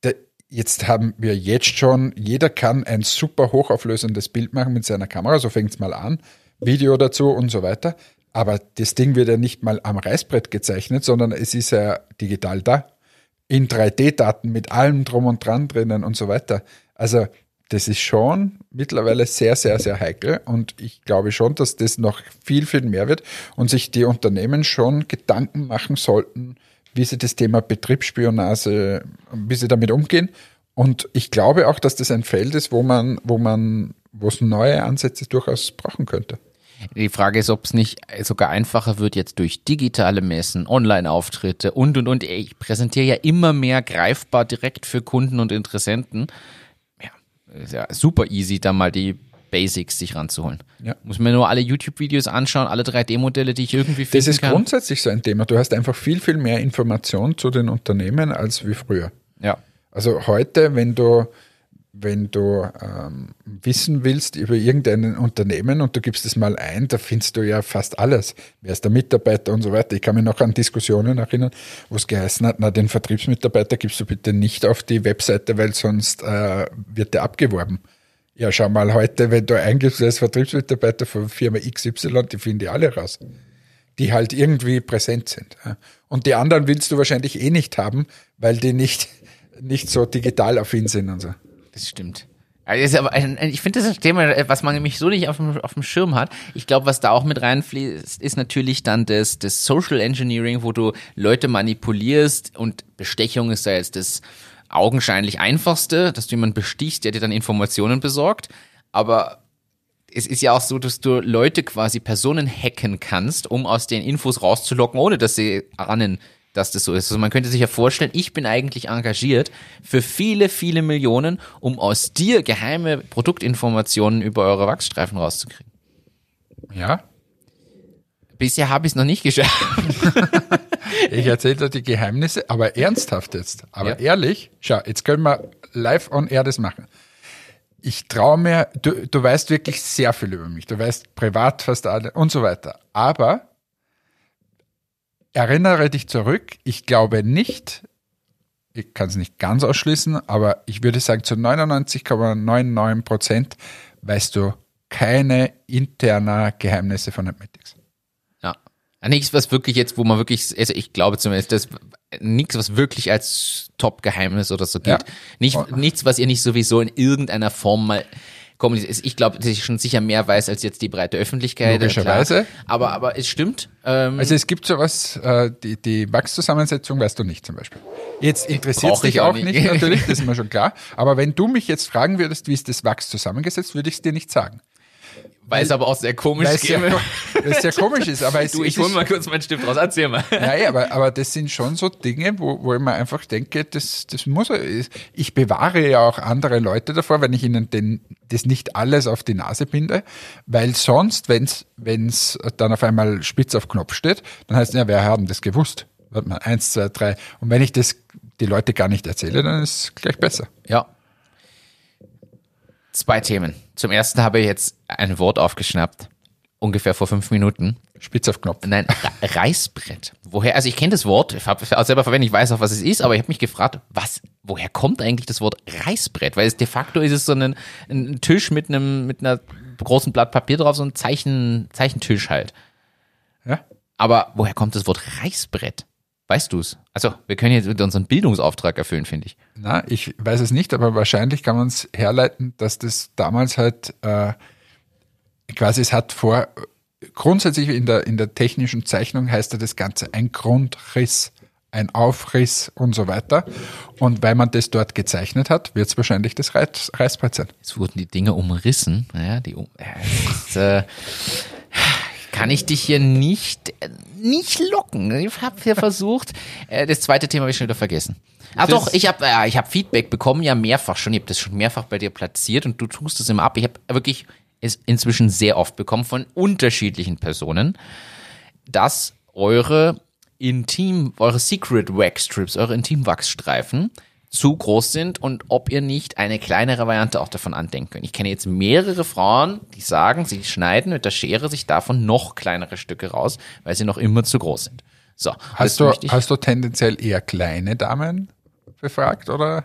Da, jetzt haben wir jetzt schon, jeder kann ein super hochauflösendes Bild machen mit seiner Kamera, so fängt es mal an, Video dazu und so weiter. Aber das Ding wird ja nicht mal am Reißbrett gezeichnet, sondern es ist ja digital da. In 3D-Daten mit allem drum und dran drinnen und so weiter. Also das ist schon mittlerweile sehr, sehr, sehr heikel und ich glaube schon, dass das noch viel, viel mehr wird und sich die Unternehmen schon Gedanken machen sollten, wie sie das Thema Betriebsspionage, wie sie damit umgehen. Und ich glaube auch, dass das ein Feld ist, wo man, wo man, wo es neue Ansätze durchaus brauchen könnte. die Frage ist, ob es nicht sogar einfacher wird jetzt durch digitale Messen, Online-Auftritte und und und. Ich präsentiere ja immer mehr greifbar direkt für Kunden und Interessenten. Ja, ist ja super easy, da mal die Basics sich ranzuholen. Ja. Muss mir nur alle YouTube-Videos anschauen, alle 3D-Modelle, die ich irgendwie finden Das ist kann. grundsätzlich so ein Thema. Du hast einfach viel, viel mehr Information zu den Unternehmen als wie früher. Ja. Also heute, wenn du, wenn du ähm, wissen willst über irgendein Unternehmen und du gibst es mal ein, da findest du ja fast alles. Wer ist der Mitarbeiter und so weiter. Ich kann mich noch an Diskussionen erinnern, wo es geheißen hat, na, den Vertriebsmitarbeiter gibst du bitte nicht auf die Webseite, weil sonst äh, wird der abgeworben. Ja, schau mal heute, wenn du eingibst als Vertriebsmitarbeiter von Firma XY, die finden die alle raus die halt irgendwie präsent sind. Und die anderen willst du wahrscheinlich eh nicht haben, weil die nicht, nicht so digital affin sind und so. Das stimmt. Also aber ich finde, das ein Thema, was man nämlich so nicht auf dem, auf dem Schirm hat. Ich glaube, was da auch mit reinfließt, ist natürlich dann das, das Social Engineering, wo du Leute manipulierst und Bestechung ist da jetzt das augenscheinlich einfachste, dass du jemanden bestichst, der dir dann Informationen besorgt. Aber es ist ja auch so, dass du Leute quasi Personen hacken kannst, um aus den Infos rauszulocken, ohne dass sie ahnen, dass das so ist. Also man könnte sich ja vorstellen, ich bin eigentlich engagiert für viele, viele Millionen, um aus dir geheime Produktinformationen über eure Wachsstreifen rauszukriegen. Ja. Bisher habe ich es noch nicht geschafft. (laughs) Ich erzähle dir die Geheimnisse, aber ernsthaft jetzt. Aber Ja. ehrlich, schau, jetzt können wir live on air das machen. Ich traue mir, du, du weißt wirklich sehr viel über mich. Du weißt privat fast alle und so weiter. Aber erinnere dich zurück. Ich glaube nicht, ich kann es nicht ganz ausschließen, aber ich würde sagen, zu 99,99 Prozent weißt du keine interner Geheimnisse von Admetics. Ja. Nichts, was wirklich jetzt, wo man wirklich, also ich glaube zumindest, das nichts, was wirklich als Top-Geheimnis oder so gilt. Ja. Nicht, nichts, was ihr nicht sowieso in irgendeiner Form mal kommuniziert. Ich glaube, dass ich schon sicher mehr weiß als jetzt die breite Öffentlichkeit. Logischerweise. Aber, aber es stimmt. Ähm, Also es gibt sowas, äh, die, die Wachszusammensetzung weißt du nicht zum Beispiel. Jetzt interessiert dich auch auch nicht. nicht, natürlich, (laughs) das ist mir schon klar. Aber wenn du mich jetzt fragen würdest, wie ist das Wachs zusammengesetzt, würde ich es dir nicht sagen. Weil es aber auch sehr komisch es sehr, käme. weil es sehr komisch ist. Aber es, Du, es ich hol ist, mal kurz meinen Stift raus, erzähl mal. Nein, aber, aber das sind schon so Dinge, wo, wo ich mir einfach denke, das, das muss, ich bewahre ja auch andere Leute davor, wenn ich ihnen den, das nicht alles auf die Nase binde, weil sonst, wenn's wenn's dann auf einmal spitz auf Knopf steht, dann heißt es ja, wer haben das gewusst? Warte mal, eins, zwei, drei. Und wenn ich das die Leute gar nicht erzähle, dann ist es gleich besser. Ja. Zwei Themen. Zum ersten habe ich jetzt ein Wort aufgeschnappt, ungefähr vor fünf Minuten. Spitz auf Knopf. Nein, Re- Reißbrett. Woher? Also ich kenne das Wort, ich habe es selber verwendet, ich weiß auch, was es ist, aber ich habe mich gefragt, was, woher kommt eigentlich das Wort Reißbrett? Weil es de facto ist es so ein, ein Tisch mit einem, mit einer großen Blatt Papier drauf, so ein Zeichen, Zeichentisch halt. Ja? Aber woher kommt das Wort Reißbrett? Weißt du's? Also, wir können jetzt unseren Bildungsauftrag erfüllen, finde ich. Na, ich weiß es nicht, aber wahrscheinlich kann man es herleiten, dass das damals halt äh, quasi es hat vor grundsätzlich in der in der technischen Zeichnung heißt ja das Ganze ein Grundriss, ein Aufriss und so weiter. Und weil man das dort gezeichnet hat, wird es wahrscheinlich das Reiß, Reißbrett sein. Es wurden die Dinge umrissen. Ja, die, um- es ist, äh, kann ich dich hier nicht, äh, nicht locken. Ich habe hier (laughs) versucht. Äh, das zweite Thema habe ich schon wieder vergessen. Ach Das- doch, ich habe äh, ich hab Feedback bekommen, ja mehrfach schon. Ich habe das schon mehrfach bei dir platziert und du tust es immer ab. Ich habe wirklich es inzwischen sehr oft bekommen von unterschiedlichen Personen, dass eure Intim, eure Secret Wax Strips, eure Intimwachsstreifen zu groß sind und ob ihr nicht eine kleinere Variante auch davon andenken könnt. Ich kenne jetzt mehrere Frauen, die sagen, sie schneiden mit der Schere sich davon noch kleinere Stücke raus, weil sie noch immer zu groß sind. So, Hast du, hast du tendenziell eher kleine Damen befragt oder?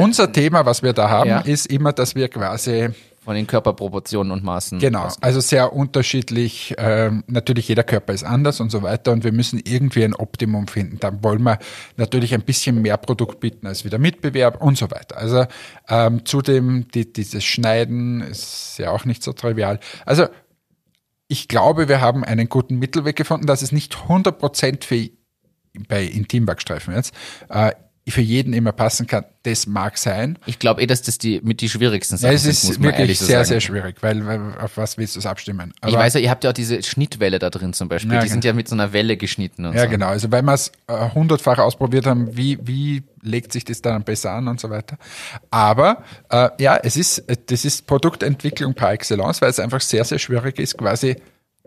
Unser Thema, was wir da haben, ja. ist immer, dass wir quasi von den Körperproportionen und Maßen. Genau, also sehr unterschiedlich. Ähm, natürlich jeder Körper ist anders und so weiter und wir müssen irgendwie ein Optimum finden. Dann wollen wir natürlich ein bisschen mehr Produkt bieten als wie der Mitbewerb und so weiter. Also ähm, zudem die, dieses Schneiden ist ja auch nicht so trivial. Also ich glaube, wir haben einen guten Mittelweg gefunden, dass es nicht 100% für bei Intimbackstreifen jetzt äh, für jeden immer passen kann. Das mag sein. Ich glaube eh, dass das die mit die schwierigsten Ja, Sachen es sind, ist muss man wirklich ehrlich so sehr, sehr schwierig, weil, weil auf was willst du es abstimmen? Ich weiß ja, ihr habt ja auch diese Schnittwelle da drin zum Beispiel. Ja, die genau. sind ja mit so einer Welle geschnitten und Ja, so. genau. Also weil wir es äh, hundertfach ausprobiert haben, wie, wie legt sich das dann besser an und so weiter. Aber äh, ja, es ist, äh, das ist Produktentwicklung par excellence, weil es einfach sehr, sehr schwierig ist, quasi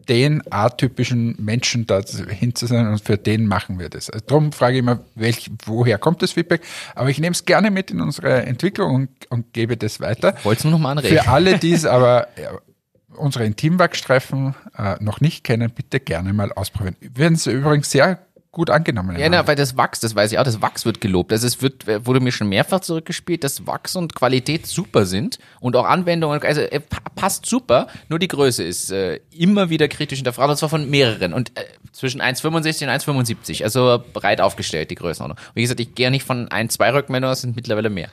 den atypischen Menschen da hin zu sein und für den machen wir das. Also darum frage ich immer, welch, woher kommt das Feedback? Aber ich nehme es gerne mit in unsere Entwicklung und, und gebe das weiter. Wollt's nur noch mal anregen. Für alle, die es aber ja, unsere Intimwachstreifen äh, noch nicht kennen, bitte gerne mal ausprobieren. Werden sie übrigens sehr gut angenommen. Ja, na, weil das Wachs, das weiß ich auch, das Wachs wird gelobt. Also es wird, wurde mir schon mehrfach zurückgespielt, dass Wachs und Qualität super sind und auch Anwendungen, also äh, pa- passt super, nur die Größe ist äh, immer wieder kritisch hinterfragt und zwar von mehreren und äh, zwischen 1,65 und 1,75, also breit aufgestellt, die Größenordnung. Wie gesagt, ich gehe nicht von ein, zwei Rückmeldungen, es sind mittlerweile mehr.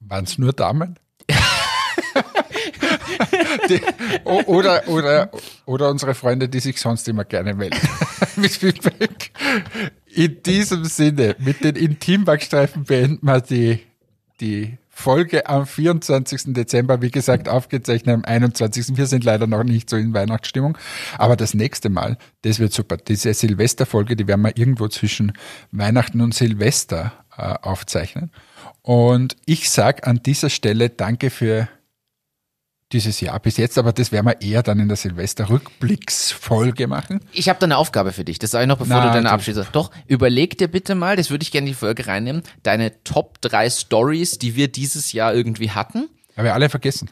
Waren es nur Damen? (laughs) die, oder, oder, oder unsere Freunde, die sich sonst immer gerne melden. (laughs) mit Feedback. In diesem Sinne, mit den Intimbackstreifen beenden wir die, die Folge am 24. Dezember, wie gesagt, aufgezeichnet am 21. Wir sind leider noch nicht so in Weihnachtsstimmung. Aber das nächste Mal, das wird super. Diese Silvesterfolge, die werden wir irgendwo zwischen Weihnachten und Silvester äh, aufzeichnen. Und ich sag an dieser Stelle danke für dieses Jahr bis jetzt, aber das werden wir eher dann in der Silvester-Rückblicksfolge machen. Ich habe da eine Aufgabe für dich. Das sage ich noch, bevor Na, du deine sagst. Doch, überleg dir bitte mal, das würde ich gerne in die Folge reinnehmen, deine Top 3 Stories, die wir dieses Jahr irgendwie hatten. Haben wir alle vergessen.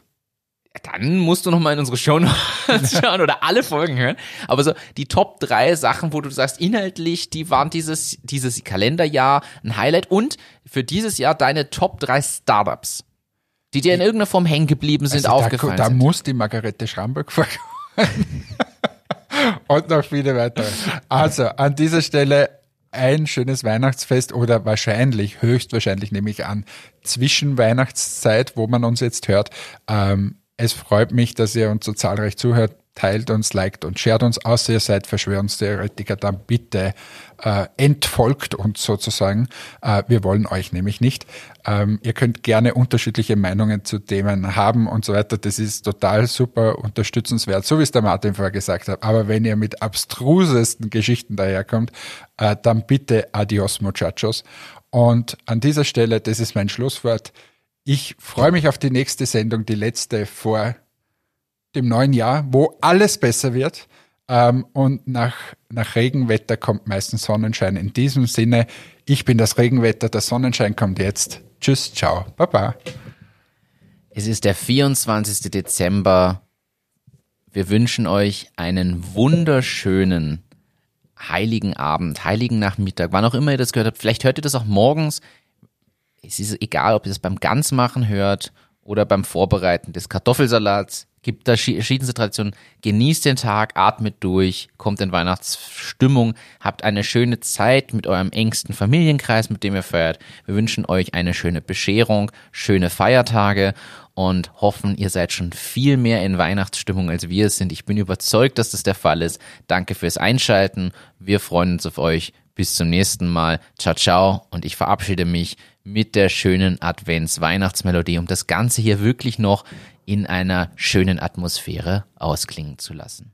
dann musst du noch mal in unsere Show (laughs) schauen oder alle Folgen hören. Aber so die Top drei Sachen, wo du sagst, inhaltlich, die waren dieses, dieses Kalenderjahr ein Highlight und für dieses Jahr deine Top drei Startups, die dir in irgendeiner Form hängen geblieben sind, Also aufgefallen da, da sind. muss die Margarete Schramberg (laughs) vorkommen. Und noch viele weitere. Also, an dieser Stelle ein schönes Weihnachtsfest oder wahrscheinlich, höchstwahrscheinlich nehme ich an, zwischen Weihnachtszeit, wo man uns jetzt hört. Ähm, es freut mich, dass ihr uns so zahlreich zuhört. Teilt uns, liked und shared uns, außer ihr seid Verschwörungstheoretiker, dann bitte äh, entfolgt uns sozusagen. Äh, wir wollen euch nämlich nicht. Ähm, ihr könnt gerne unterschiedliche Meinungen zu Themen haben und so weiter. Das ist total super unterstützenswert, so wie es der Martin vorher gesagt hat. Aber wenn ihr mit abstrusesten Geschichten daherkommt, äh, dann bitte adios muchachos. Und an dieser Stelle, das ist mein Schlusswort. Ich freue mich auf die nächste Sendung, die letzte vor dem neuen Jahr, wo alles besser wird. Ähm, und nach, nach Regenwetter kommt meistens Sonnenschein. In diesem Sinne, ich bin das Regenwetter, der Sonnenschein kommt jetzt. Tschüss, ciao, baba. Es ist der 24. Dezember. Wir wünschen euch einen wunderschönen heiligen Abend, heiligen Nachmittag, wann auch immer ihr das gehört habt. Vielleicht hört ihr das auch morgens. Es ist egal, ob ihr das beim Ganzmachen hört oder beim Vorbereiten des Kartoffelsalats. Gibt da schi- verschiedenste Traditionen. Genießt den Tag, atmet durch, kommt in Weihnachtsstimmung, habt eine schöne Zeit mit eurem engsten Familienkreis, mit dem ihr feiert. Wir wünschen euch eine schöne Bescherung, schöne Feiertage und hoffen, ihr seid schon viel mehr in Weihnachtsstimmung, als wir es sind. Ich bin überzeugt, dass das der Fall ist. Danke fürs Einschalten. Wir freuen uns auf euch. Bis zum nächsten Mal. Ciao, ciao. Und ich verabschiede mich mit der schönen Advents-Weihnachtsmelodie, um das Ganze hier wirklich noch in einer schönen Atmosphäre ausklingen zu lassen.